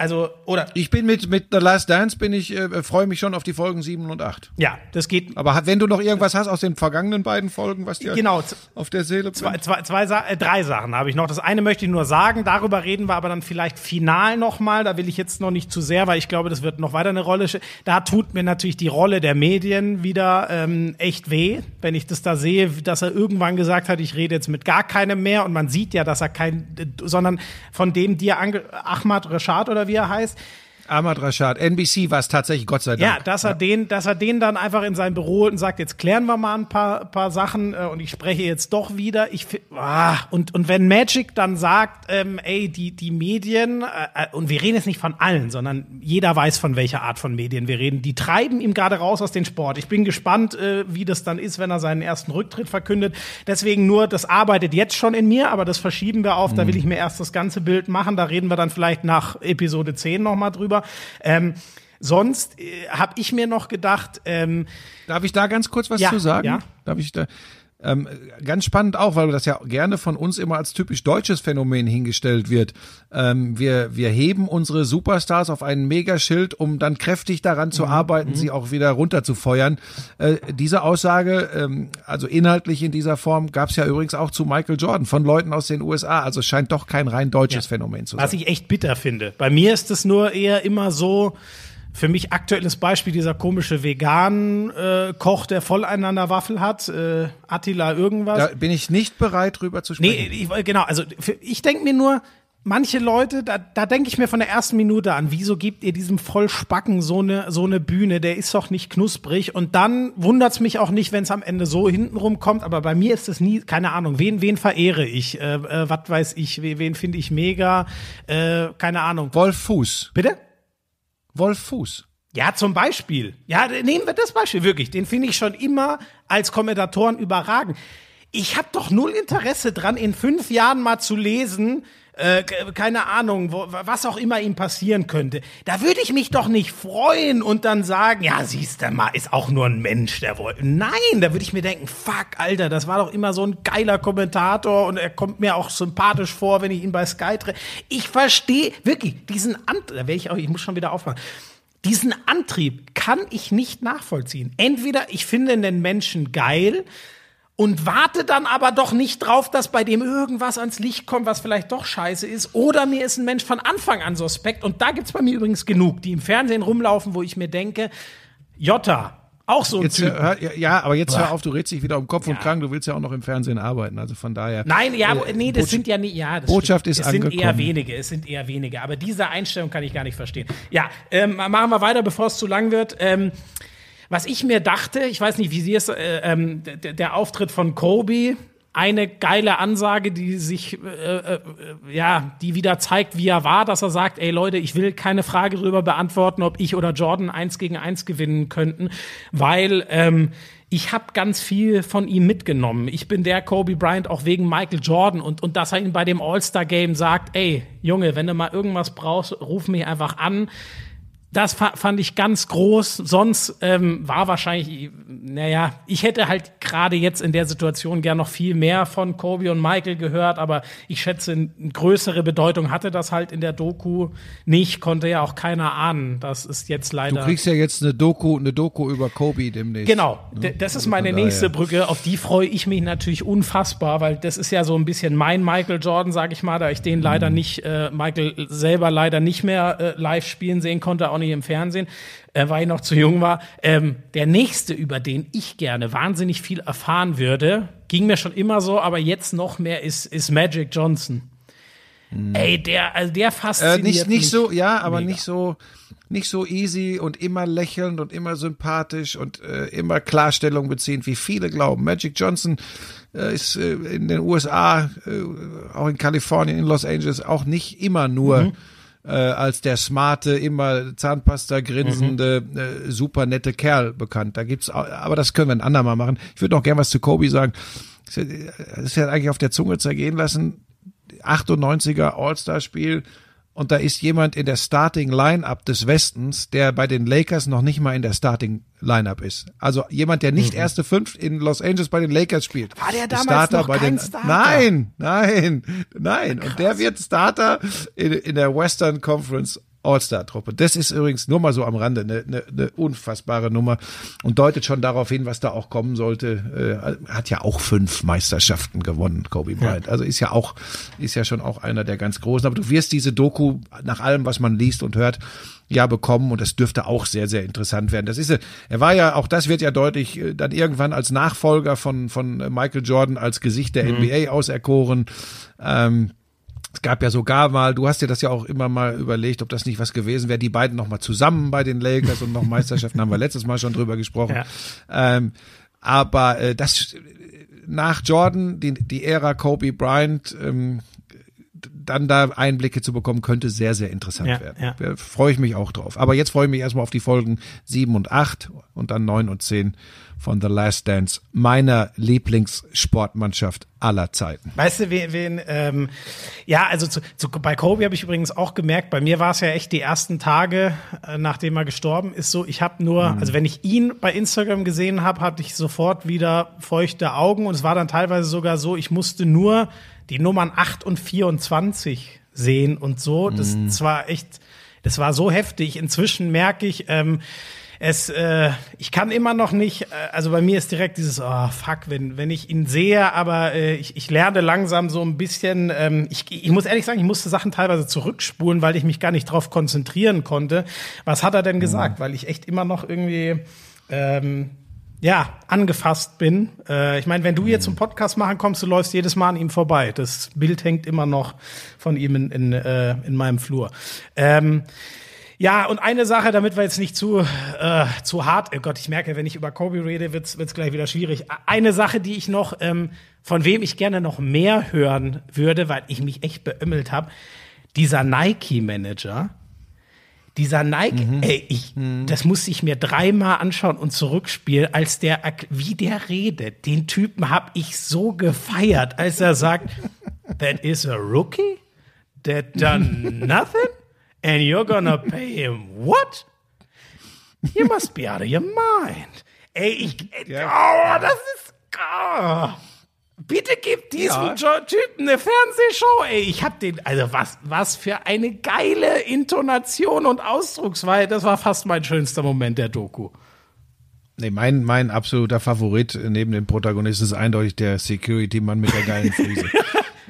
also oder Ich bin mit mit The Last Dance bin ich äh, freue mich schon auf die Folgen 7 und 8. ja, das geht. Aber wenn du noch irgendwas hast aus den vergangenen beiden Folgen, was dir Genau, auf der Seele Zwei, zwei, zwei äh, drei Sachen habe ich noch. Das eine möchte ich nur sagen, darüber reden wir aber dann vielleicht final nochmal. Da will ich jetzt noch nicht zu sehr, weil ich glaube, das wird noch weiter eine Rolle. Da tut mir natürlich die Rolle der Medien wieder ähm, echt weh, wenn ich das da sehe, dass er irgendwann gesagt hat, ich rede jetzt mit gar keinem mehr und man sieht ja, dass er kein, sondern von dem dir Ahmad Rashad oder wie er heißt, Ahmad Rashad, NBC war es tatsächlich, Gott sei ja, Dank. dass er den, dass er den dann einfach in sein Büro holt und sagt, jetzt klären wir mal ein paar, paar Sachen äh, und ich spreche jetzt doch wieder. Ich ah, und und wenn Magic dann sagt, ähm, ey, die die Medien äh, äh, und wir reden jetzt nicht von allen, sondern jeder weiß von welcher Art von Medien wir reden. Die treiben ihm gerade raus aus dem Sport. Ich bin gespannt, äh, wie das dann ist, wenn er seinen ersten Rücktritt verkündet. Deswegen nur, das arbeitet jetzt schon in mir, aber das verschieben wir auf. Da will ich mir erst das ganze Bild machen. Da reden wir dann vielleicht nach Episode 10 noch mal drüber. Ähm, sonst äh, habe ich mir noch gedacht, ähm, Darf ich da ganz kurz was Ja, zu sagen? ja. Darf ich da? Ähm, ganz spannend auch, weil das ja gerne von uns immer als typisch deutsches Phänomen hingestellt wird. Ähm, wir, wir heben unsere Superstars auf einen Megaschild, um dann kräftig daran zu arbeiten, sie auch wieder runterzufeuern. Äh, diese Aussage, ähm, also inhaltlich in dieser Form, gab es ja übrigens auch zu Michael Jordan von Leuten aus den USA. Also es scheint doch kein rein deutsches Phänomen zu sein. was ich echt bitter finde. Bei mir ist es nur eher immer so, für mich aktuelles Beispiel dieser komische Vegan-Koch, der Volleinander Waffel hat, äh, Attila irgendwas. da bin ich nicht bereit, drüber zu Nee, sprechen. ich, wollt- genau, also für, ich denke mir nur, manche Leute, da, da denke ich mir von der ersten Minute an, wieso gebt ihr diesem Vollspacken so eine, so eine Bühne, der ist doch nicht knusprig und dann wundert's mich auch nicht, wenn es am Ende so hintenrum kommt, aber bei mir ist es nie, keine Ahnung, wen, wen verehre ich, äh, äh, was weiß ich, wen, wen finde ich mega, äh, keine Ahnung. Wolf Fuß. Bitte? Wolf Fuß. Ja, zum Beispiel. Ja, nehmen wir das Beispiel wirklich. Den finde ich schon immer als Kommentatoren überragend. Ich habe doch null Interesse dran, in fünf Jahren mal zu lesen, äh, ke- keine Ahnung, wo, was auch immer ihm passieren könnte. Da würde ich mich doch nicht freuen und dann sagen, ja, siehst du mal, ist auch nur ein Mensch, der wollte. Nein, da würde ich mir denken, fuck, Alter, das war doch immer so ein geiler Kommentator und er kommt mir auch sympathisch vor, wenn ich ihn bei Sky treffe. Ich verstehe wirklich diesen Ant, da werde ich auch, ich muss schon wieder aufmachen. Diesen Antrieb kann ich nicht nachvollziehen. Entweder ich finde den Menschen geil und warte dann aber doch nicht drauf, dass bei dem irgendwas ans Licht kommt, was vielleicht doch scheiße ist. Oder mir ist ein Mensch von Anfang an suspekt. Und da gibt's bei mir übrigens genug, die im Fernsehen rumlaufen, wo ich mir denke, Jota, auch so ein Jetzt, Typ. hör, ja, ja, aber jetzt hör auf, du redest dich wieder um Kopf und Kragen, du willst ja auch noch im Fernsehen arbeiten, also von daher. Nein, ja, Äh, nee, das Botschaft- sind ja nicht, ja, das Botschaft stimmt. ist es sind eher angekommen. wenige, es sind eher wenige. Aber diese Einstellung kann ich gar nicht verstehen. Ja, ähm, machen wir weiter, bevor es zu lang wird. Ähm, was ich mir dachte, ich weiß nicht, wie Sie es, äh, ähm, der, der Auftritt von Kobe, eine geile Ansage, die sich, äh, äh, ja, die wieder zeigt, wie er war, dass er sagt, ey Leute, ich will keine Frage darüber beantworten, ob ich oder Jordan eins gegen eins gewinnen könnten, weil ähm, ich habe ganz viel von ihm mitgenommen. Ich bin der Kobe Bryant auch wegen Michael Jordan und, und dass er ihn bei dem All-Star-Game sagt, ey, Junge, wenn du mal irgendwas brauchst, ruf mich einfach an. Das fa fand ich ganz groß. Sonst ähm, war wahrscheinlich, naja, ich hätte halt gerade jetzt in der Situation gern noch viel mehr von Kobe und Michael gehört, aber ich schätze, eine größere Bedeutung hatte das halt in der Doku nicht, konnte ja auch keiner ahnen. Das ist jetzt Du leider. kriegst ja jetzt eine Doku, eine Doku über Kobe demnächst. Genau, D- das ist meine von daher. nächste Brücke. Auf die freue ich mich natürlich unfassbar, weil das ist ja so ein bisschen mein Michael Jordan, sag ich mal, da ich den leider nicht, äh, Michael selber leider nicht mehr äh, live spielen sehen konnte, nicht im Fernsehen, äh, weil ich noch zu jung war. Ähm, der nächste, über den ich gerne wahnsinnig viel erfahren würde, ging mir schon immer so, aber jetzt noch mehr, ist, ist Magic Johnson. Ey, der, also der Äh, fasziniert nicht, mich. nicht so, ja, aber mega. nicht so, nicht so easy und immer lächelnd und immer sympathisch und äh, immer Klarstellung beziehend, wie viele glauben. Magic Johnson äh, ist äh, in den USA, äh, auch in Kalifornien, in Los Angeles auch nicht immer nur Mhm. Äh, als der smarte, immer Zahnpasta grinsende, Mhm. äh, super nette Kerl bekannt. Da gibt's, auch, aber das können wir ein andermal machen. Ich würde noch gern was zu Kobe sagen. Das ist ja- das ist ja eigentlich auf der Zunge zergehen lassen 98er All-Star-Spiel und da ist jemand in der Starting Lineup des Westens, der bei den Lakers noch nicht mal in der Starting Lineup ist. Also jemand, der nicht mhm. erste fünf in Los Angeles bei den Lakers spielt. War der damals Starter noch bei kein den Starter? Nein, nein, nein. Krass. Und der wird Starter in, in der Western Conference All-Star-Truppe. Das ist übrigens nur mal so am Rande eine, eine, eine unfassbare Nummer und deutet schon darauf hin, was da auch kommen sollte. Äh, hat ja auch fünf Meisterschaften gewonnen, Kobe Bryant. Ja. Also ist ja auch, ist ja schon auch einer der ganz großen. Aber du wirst diese Doku nach allem, was man liest und hört, ja bekommen und das dürfte auch sehr, sehr interessant werden. Das ist, er war ja, auch das wird ja deutlich, äh, dann irgendwann als Nachfolger von, von Michael Jordan als Gesicht der mhm. NBA auserkoren. Ähm, es gab ja sogar mal, du hast dir das ja auch immer mal überlegt, ob das nicht was gewesen wäre, die beiden noch mal zusammen bei den Lakers und noch Meisterschaften haben wir letztes Mal schon drüber gesprochen. Ja. Ähm, aber äh, das nach Jordan, die, die Ära Kobe Bryant, ähm, dann da Einblicke zu bekommen, könnte sehr, sehr interessant ja, werden. Ja. Da freue ich mich auch drauf. Aber jetzt freue ich mich erstmal auf die Folgen sieben und acht und dann neun und zehn von The Last Dance, meiner Lieblingssportmannschaft aller Zeiten. Weißt du, wen, wen ähm, ja, also zu, zu, bei Kobe habe ich übrigens auch gemerkt, bei mir war es ja echt die ersten Tage, äh, nachdem er gestorben ist, so, ich habe nur, mhm. also wenn ich ihn bei Instagram gesehen habe, hatte ich sofort wieder feuchte Augen und es war dann teilweise sogar so, ich musste nur die Nummern 8 und 24 sehen und so. Das, mhm. das war echt, das war so heftig. Inzwischen merke ich, ähm, es, äh, ich kann immer noch nicht, äh, also bei mir ist direkt dieses, oh fuck, wenn, wenn ich ihn sehe, aber äh, ich, ich lerne langsam so ein bisschen, ähm, ich, ich muss ehrlich sagen, ich musste Sachen teilweise zurückspulen, weil ich mich gar nicht drauf konzentrieren konnte. Was hat er denn gesagt? Mhm. Weil ich echt immer noch irgendwie, ähm, ja, angefasst bin. Äh, ich meine, wenn du jetzt zum Podcast machen kommst, du läufst jedes Mal an ihm vorbei. Das Bild hängt immer noch von ihm in, in, äh, in meinem Flur. Ähm, ja, und eine Sache, damit wir jetzt nicht zu, äh, zu hart, oh Gott, ich merke, wenn ich über Kobe rede, wird's wird's gleich wieder schwierig. Eine Sache, die ich noch, ähm, von wem ich gerne noch mehr hören würde, weil ich mich echt beömmelt habe, dieser Nike-Manager, dieser Nike, mhm. ey, ich, mhm. das muss ich mir dreimal anschauen und zurückspielen, als der, wie der redet. Den Typen hab ich so gefeiert, als er sagt, that is a rookie that done nothing and you're gonna pay him what? You must be out of your mind. Ey, ich, oh, das ist, oh. Bitte gib diesem ja. Typen eine Fernsehshow, ey. Ich hab den, also was, was für eine geile Intonation und Ausdrucksweise. Das war fast mein schönster Moment der Doku. Nee, mein, mein absoluter Favorit neben dem Protagonisten ist eindeutig der Security-Mann mit der geilen Frise.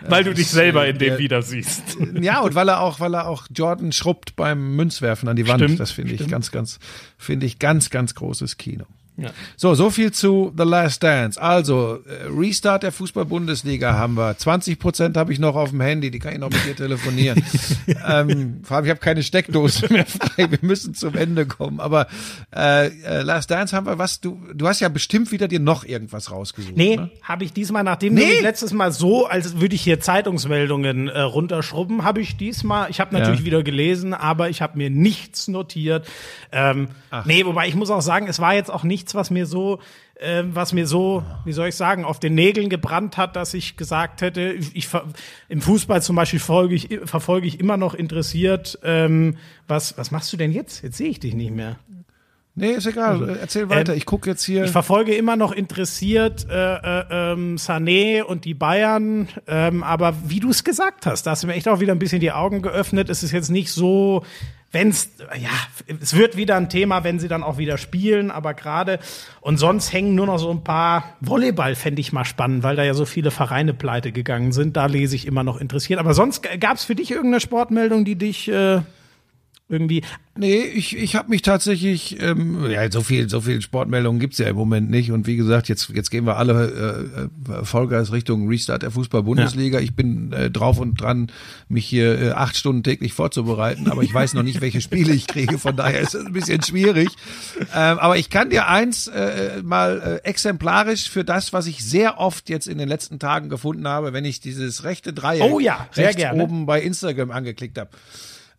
weil du dich selber in dem wieder siehst. Ja, und weil er auch, weil er auch Jordan schrubbt beim Münzwerfen an die Wand. Stimmt, das finde ich ganz, ganz, finde ich ganz, ganz großes Kino. Ja. So, so viel zu The Last Dance. Also, äh, Restart der Fußball-Bundesliga haben wir. 20 Prozent habe ich noch auf dem Handy, die kann ich noch mit dir telefonieren. ähm, vor allem, ich habe keine Steckdose mehr frei. Wir müssen zum Ende kommen. Aber äh, äh, Last Dance haben wir was, du, du hast ja bestimmt wieder dir noch irgendwas rausgesucht. Nee, ne? habe ich diesmal, nachdem nee. du letztes Mal so, als würde ich hier Zeitungsmeldungen äh, runterschrubben, habe ich diesmal, ich habe natürlich ja. wieder gelesen, aber ich habe mir nichts notiert. Ähm, nee, wobei ich muss auch sagen, es war jetzt auch nichts nichts, was mir so, äh, was mir so, wie soll ich sagen, auf den Nägeln gebrannt hat, dass ich gesagt hätte, ich, ich im Fußball zum Beispiel folge ich, verfolge ich immer noch interessiert, ähm, was, was machst du denn jetzt? Jetzt sehe ich dich nicht mehr. Nee, ist egal. Also, Erzähl weiter. Ähm, ich gucke jetzt hier. Ich verfolge immer noch interessiert äh, äh, ähm, Sané und die Bayern. Ähm, aber wie du es gesagt hast, da hast du mir echt auch wieder ein bisschen die Augen geöffnet. Es ist jetzt nicht so wenn's, ja, es wird wieder ein Thema, wenn sie dann auch wieder spielen, aber gerade, und sonst hängen nur noch so ein paar Volleyball, fände ich mal spannend, weil da ja so viele Vereine pleite gegangen sind. Da lese ich immer noch interessiert. Aber sonst gab es für dich irgendeine Sportmeldung, die dich äh, irgendwie. Nee, ich, ich habe mich tatsächlich, ähm, ja, so viel, so viel Sportmeldungen gibt's ja im Moment nicht. Und wie gesagt, jetzt, jetzt gehen wir alle äh, äh Vollgas Richtung Restart der Fußball-Bundesliga. Ja. Ich bin äh, drauf und dran, mich hier äh, acht Stunden täglich vorzubereiten, aber ich weiß noch nicht, welche Spiele ich kriege. Von daher ist es ein bisschen schwierig. Ähm, aber ich kann dir eins äh, mal äh, exemplarisch für das, was ich sehr oft jetzt in den letzten Tagen gefunden habe, wenn ich dieses rechte Dreieck oh ja, rechts gerne. oben bei Instagram angeklickt habe.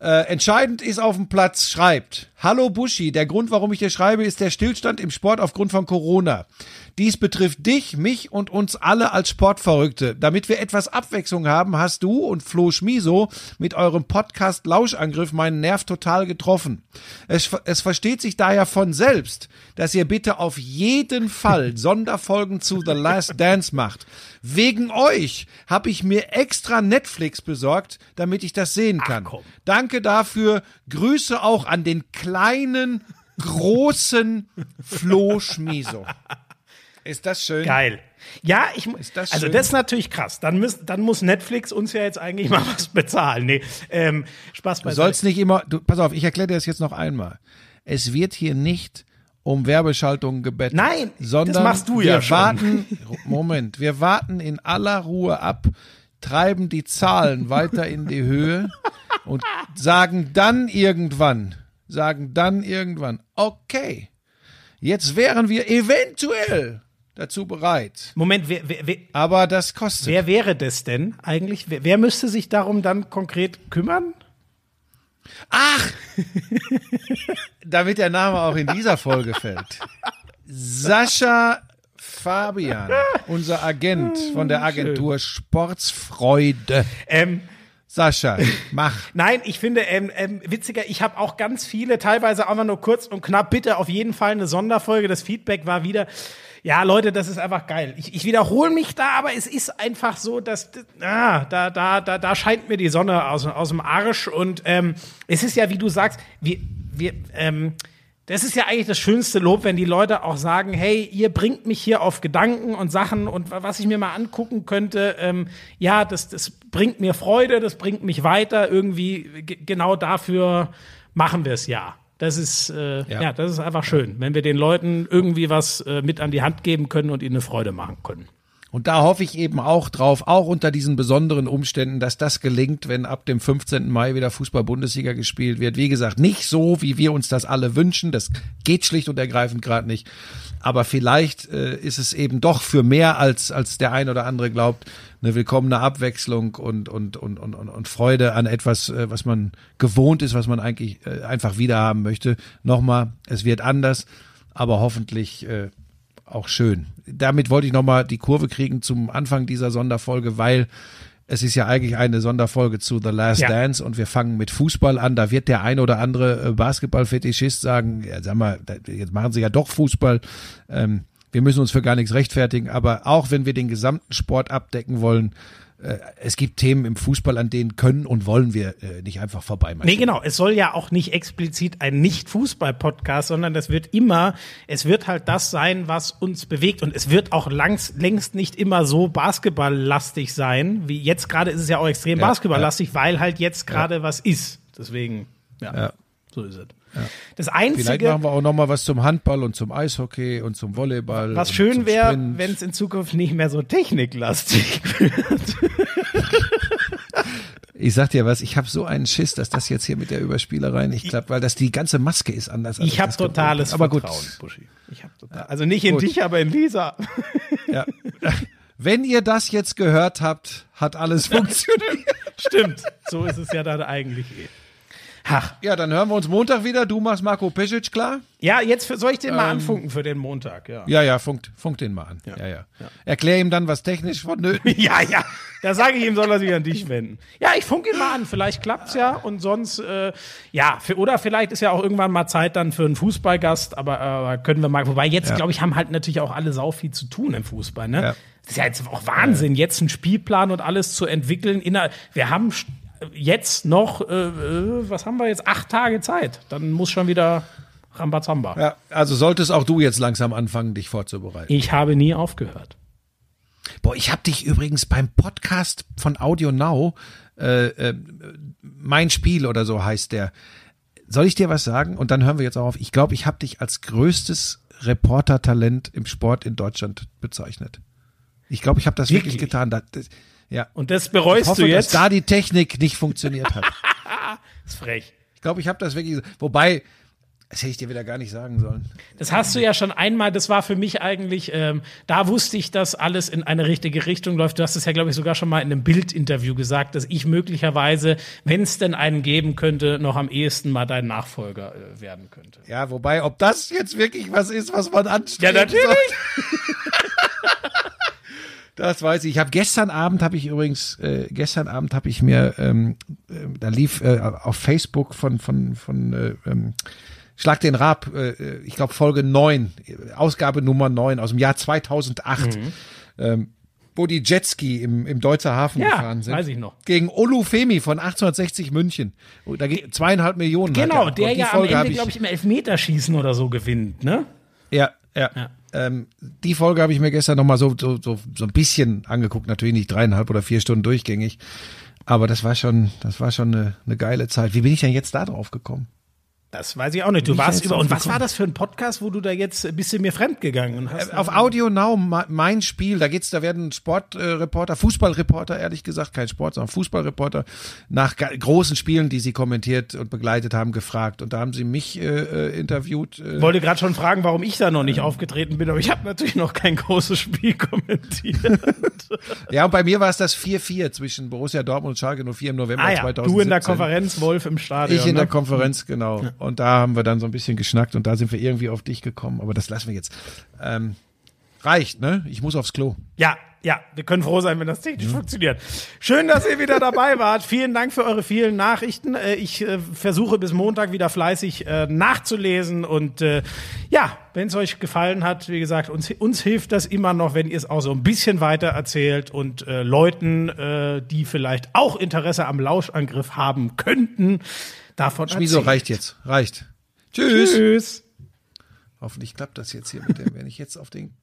Äh, entscheidend ist auf dem Platz, schreibt. Hallo Buschi, der Grund, warum ich dir schreibe, ist der Stillstand im Sport aufgrund von Corona. Dies betrifft dich, mich und uns alle als Sportverrückte. Damit wir etwas Abwechslung haben, hast du und Flo Schmiso mit eurem Podcast Lauschangriff meinen Nerv total getroffen. Es, es versteht sich daher von selbst, dass ihr bitte auf jeden Fall Sonderfolgen zu The Last Dance macht. Wegen euch habe ich mir extra Netflix besorgt, damit ich das sehen kann. komm. Danke dafür. Grüße auch an den kleinen, großen Flo Schmiso. Ist das schön? Geil. Ja, ich das also das ist natürlich krass. Dann, müß, dann muss Netflix uns ja jetzt eigentlich mal was bezahlen. Nee, ähm, Spaß Du beiseite. sollst nicht immer, du, pass auf, ich erkläre dir das jetzt noch einmal. Es wird hier nicht um Werbeschaltungen gebeten. Nein, das sondern machst du wir ja schon. warten, Moment, wir warten in aller Ruhe ab, treiben die Zahlen weiter in die Höhe und sagen dann irgendwann, sagen dann irgendwann, okay, jetzt wären wir eventuell dazu bereit. Moment, wer, wer, wer, Aber das kostet. wer wäre das denn eigentlich? Wer, wer müsste sich darum dann konkret kümmern? Ach! Damit der Name auch in dieser Folge fällt. Sascha Fabian, unser Agent von der Agentur Sportsfreude. Ähm, Sascha, mach. Nein, ich finde ähm, ähm, witziger, ich habe auch ganz viele, teilweise einfach nur kurz und knapp, bitte auf jeden Fall eine Sonderfolge. Das Feedback war wieder, ja Leute, das ist einfach geil. Ich, ich wiederhole mich da, aber es ist einfach so, dass ah, da, da, da, da scheint mir die Sonne aus, aus dem Arsch. Und ähm, es ist ja, wie du sagst, wir, wir, ähm, das ist ja eigentlich das schönste Lob, wenn die Leute auch sagen, hey, ihr bringt mich hier auf Gedanken und Sachen und was ich mir mal angucken könnte, ähm, ja, das, das bringt mir Freude, das bringt mich weiter. Irgendwie genau dafür machen wir es ja. Das ist, äh, ja. Ja. das ist einfach schön, wenn wir den Leuten irgendwie was äh, mit an die Hand geben können und ihnen eine Freude machen können. Und da hoffe ich eben auch drauf, auch unter diesen besonderen Umständen, dass das gelingt, wenn ab dem 15. Mai wieder Fußball-Bundesliga gespielt wird. Wie gesagt, nicht so, wie wir uns das alle wünschen. Das geht schlicht und ergreifend gerade nicht. Aber vielleicht äh, ist es eben doch für mehr als, als der ein oder andere glaubt, eine willkommene Abwechslung und, und, und, und, und, Freude an etwas, äh, was man gewohnt ist, was man eigentlich äh, einfach wieder haben möchte. Nochmal, es wird anders, aber hoffentlich äh, auch schön. Damit wollte ich nochmal die Kurve kriegen zum Anfang dieser Sonderfolge, weil es ist ja eigentlich eine Sonderfolge zu The Last Ja. Dance und wir fangen mit Fußball an. Da wird der ein oder andere äh, Basketball-Fetischist sagen, ja, sag mal, jetzt machen sie ja doch Fußball. Ähm, wir müssen uns für gar nichts rechtfertigen, aber auch wenn wir den gesamten Sport abdecken wollen, es gibt Themen im Fußball, an denen können und wollen wir äh, nicht einfach vorbei Nee, genau. Es soll ja auch nicht explizit ein Nicht-Fußball-Podcast, sondern das wird immer, es wird halt das sein, was uns bewegt. Und es wird auch langs, längst nicht immer so basketballlastig sein, wie jetzt gerade ist es ja auch extrem Ja, basketballlastig, weil halt jetzt gerade was ist. Deswegen, ja, Ja. so ist es. Das Vielleicht Einzige, machen wir auch nochmal was zum Handball und zum Eishockey und zum Volleyball. was schön wäre, wenn es in Zukunft nicht mehr so techniklastig wird. Ich sag dir was, ich habe so einen Schiss, dass das jetzt hier mit der Überspielerei nicht klappt, weil das die ganze Maske ist anders. als Ich habe das totales aber gut. Vertrauen, Buschi. Ich hab total, also nicht in Gut. dich, aber in Lisa. Ja. Wenn ihr das jetzt gehört habt, hat alles funktioniert. Stimmt, so ist es ja dann eigentlich eh. Ach, Ja, dann hören wir uns Montag wieder. Du machst Marco Pesic klar? ja, jetzt für, soll ich den mal anfunken für den Montag, ja. Ja, ja, funkt, funkt den mal an. Ja, ja. Erklär ihm dann, was technisch vonnöten Ja, ja. Da sage ich ihm, soll er sich an dich wenden. Ja, ich funke ihn mal an. Vielleicht klappt's ja. Und sonst, äh, ja, für, oder vielleicht ist ja auch irgendwann mal Zeit dann für einen Fußballgast. Aber äh, können wir mal. Wobei jetzt, Ja. glaube ich, haben halt natürlich auch alle sau viel zu tun im Fußball. Ne? Ja. Das ist ja jetzt auch Wahnsinn, jetzt einen Spielplan und alles zu entwickeln. Inner wir haben jetzt noch, äh, äh, was haben wir jetzt? Acht Tage Zeit. Dann muss schon wieder Rambazamba. Ja, also solltest auch du jetzt langsam anfangen, dich vorzubereiten. Ich habe nie aufgehört. Boah, ich habe dich übrigens beim Podcast von Audio Now, äh, äh, mein Spiel oder so heißt der. Soll ich dir was sagen? Und dann hören wir jetzt auch auf. Ich glaube, ich habe dich als größtes Reportertalent im Sport in Deutschland bezeichnet. Ich glaube, ich habe das wirklich, Wirklich? getan. Das, das, ja. Und das bereust hoffe, du dass jetzt? da die Technik nicht funktioniert hat. Das ist frech. Ich glaube, ich habe das wirklich. Wobei, das hätte ich dir wieder gar nicht sagen sollen. Das hast du ja schon einmal, das war für mich eigentlich, ähm, da wusste ich, dass alles in eine richtige Richtung läuft. Du hast es ja, glaube ich, sogar schon mal in einem Bildinterview gesagt, dass ich möglicherweise, wenn es denn einen geben könnte, noch am ehesten mal dein Nachfolger äh, werden könnte. Ja, wobei, ob das jetzt wirklich was ist, was man anstrebt. Ja, natürlich. Das weiß ich. Ich habe gestern Abend habe ich übrigens äh, gestern Abend habe ich mir ähm, äh, da lief äh, auf Facebook von von von äh, ähm, Schlag den Rab, äh, ich glaube Folge 9, Ausgabe Nummer 9 aus dem Jahr 2008. Mhm. Ähm, wo die Jetski im, im Deutzer Hafen ja, gefahren sind. weiß ich noch. Gegen Olufemi von 1860 München. Da geht zweieinhalb Millionen. Genau, der ja Folge am Ende, glaube ich, im Elfmeterschießen oder so gewinnt, ne? Ja, ja. ja. Ähm, die Folge habe ich mir gestern nochmal so, so, so, so ein bisschen angeguckt. Natürlich nicht dreieinhalb oder vier Stunden durchgängig. Aber das war schon, das war schon eine, eine geile Zeit. Wie bin ich denn jetzt da drauf gekommen? Das weiß ich auch nicht. Du warst über. Und was war das für ein Podcast, wo du da jetzt ein bisschen mir fremd gegangen hast? Äh, auf Audio Now, mein Spiel, da geht's, da werden Sportreporter, Fußballreporter, ehrlich gesagt, kein Sport, sondern Fußballreporter, nach großen Spielen, die sie kommentiert und begleitet haben, gefragt. Und da haben sie mich äh, äh interviewt. Äh, Wollte gerade schon fragen, warum ich da noch nicht aufgetreten bin, aber ich habe natürlich noch kein großes Spiel kommentiert. ja, und bei mir war es das 4-4 zwischen Borussia Dortmund und Schalke 04 im November ah, ja. 2017. Du in der Konferenz, Wolf im Stadion. Ich in ne? der Konferenz, genau. Ja. Und da haben wir dann so ein bisschen geschnackt und da sind wir irgendwie auf dich gekommen. Aber das lassen wir jetzt. Ähm, reicht, ne? Ich muss aufs Klo. Ja, ja, wir können froh sein, wenn das technisch mhm. funktioniert. Schön, dass ihr wieder dabei wart. Vielen Dank für eure vielen Nachrichten. Äh, ich äh, versuche bis Montag wieder fleißig äh, nachzulesen. Und ja, wenn es euch gefallen hat, wie gesagt, uns, uns hilft das immer noch, wenn ihr es auch so ein bisschen weiter erzählt und Leuten, die vielleicht auch Interesse am Lauschangriff haben könnten, davon Schmiso, reicht jetzt. Reicht. Tschüss. Tschüss. Hoffentlich klappt das jetzt hier mit dem, wenn ich jetzt auf den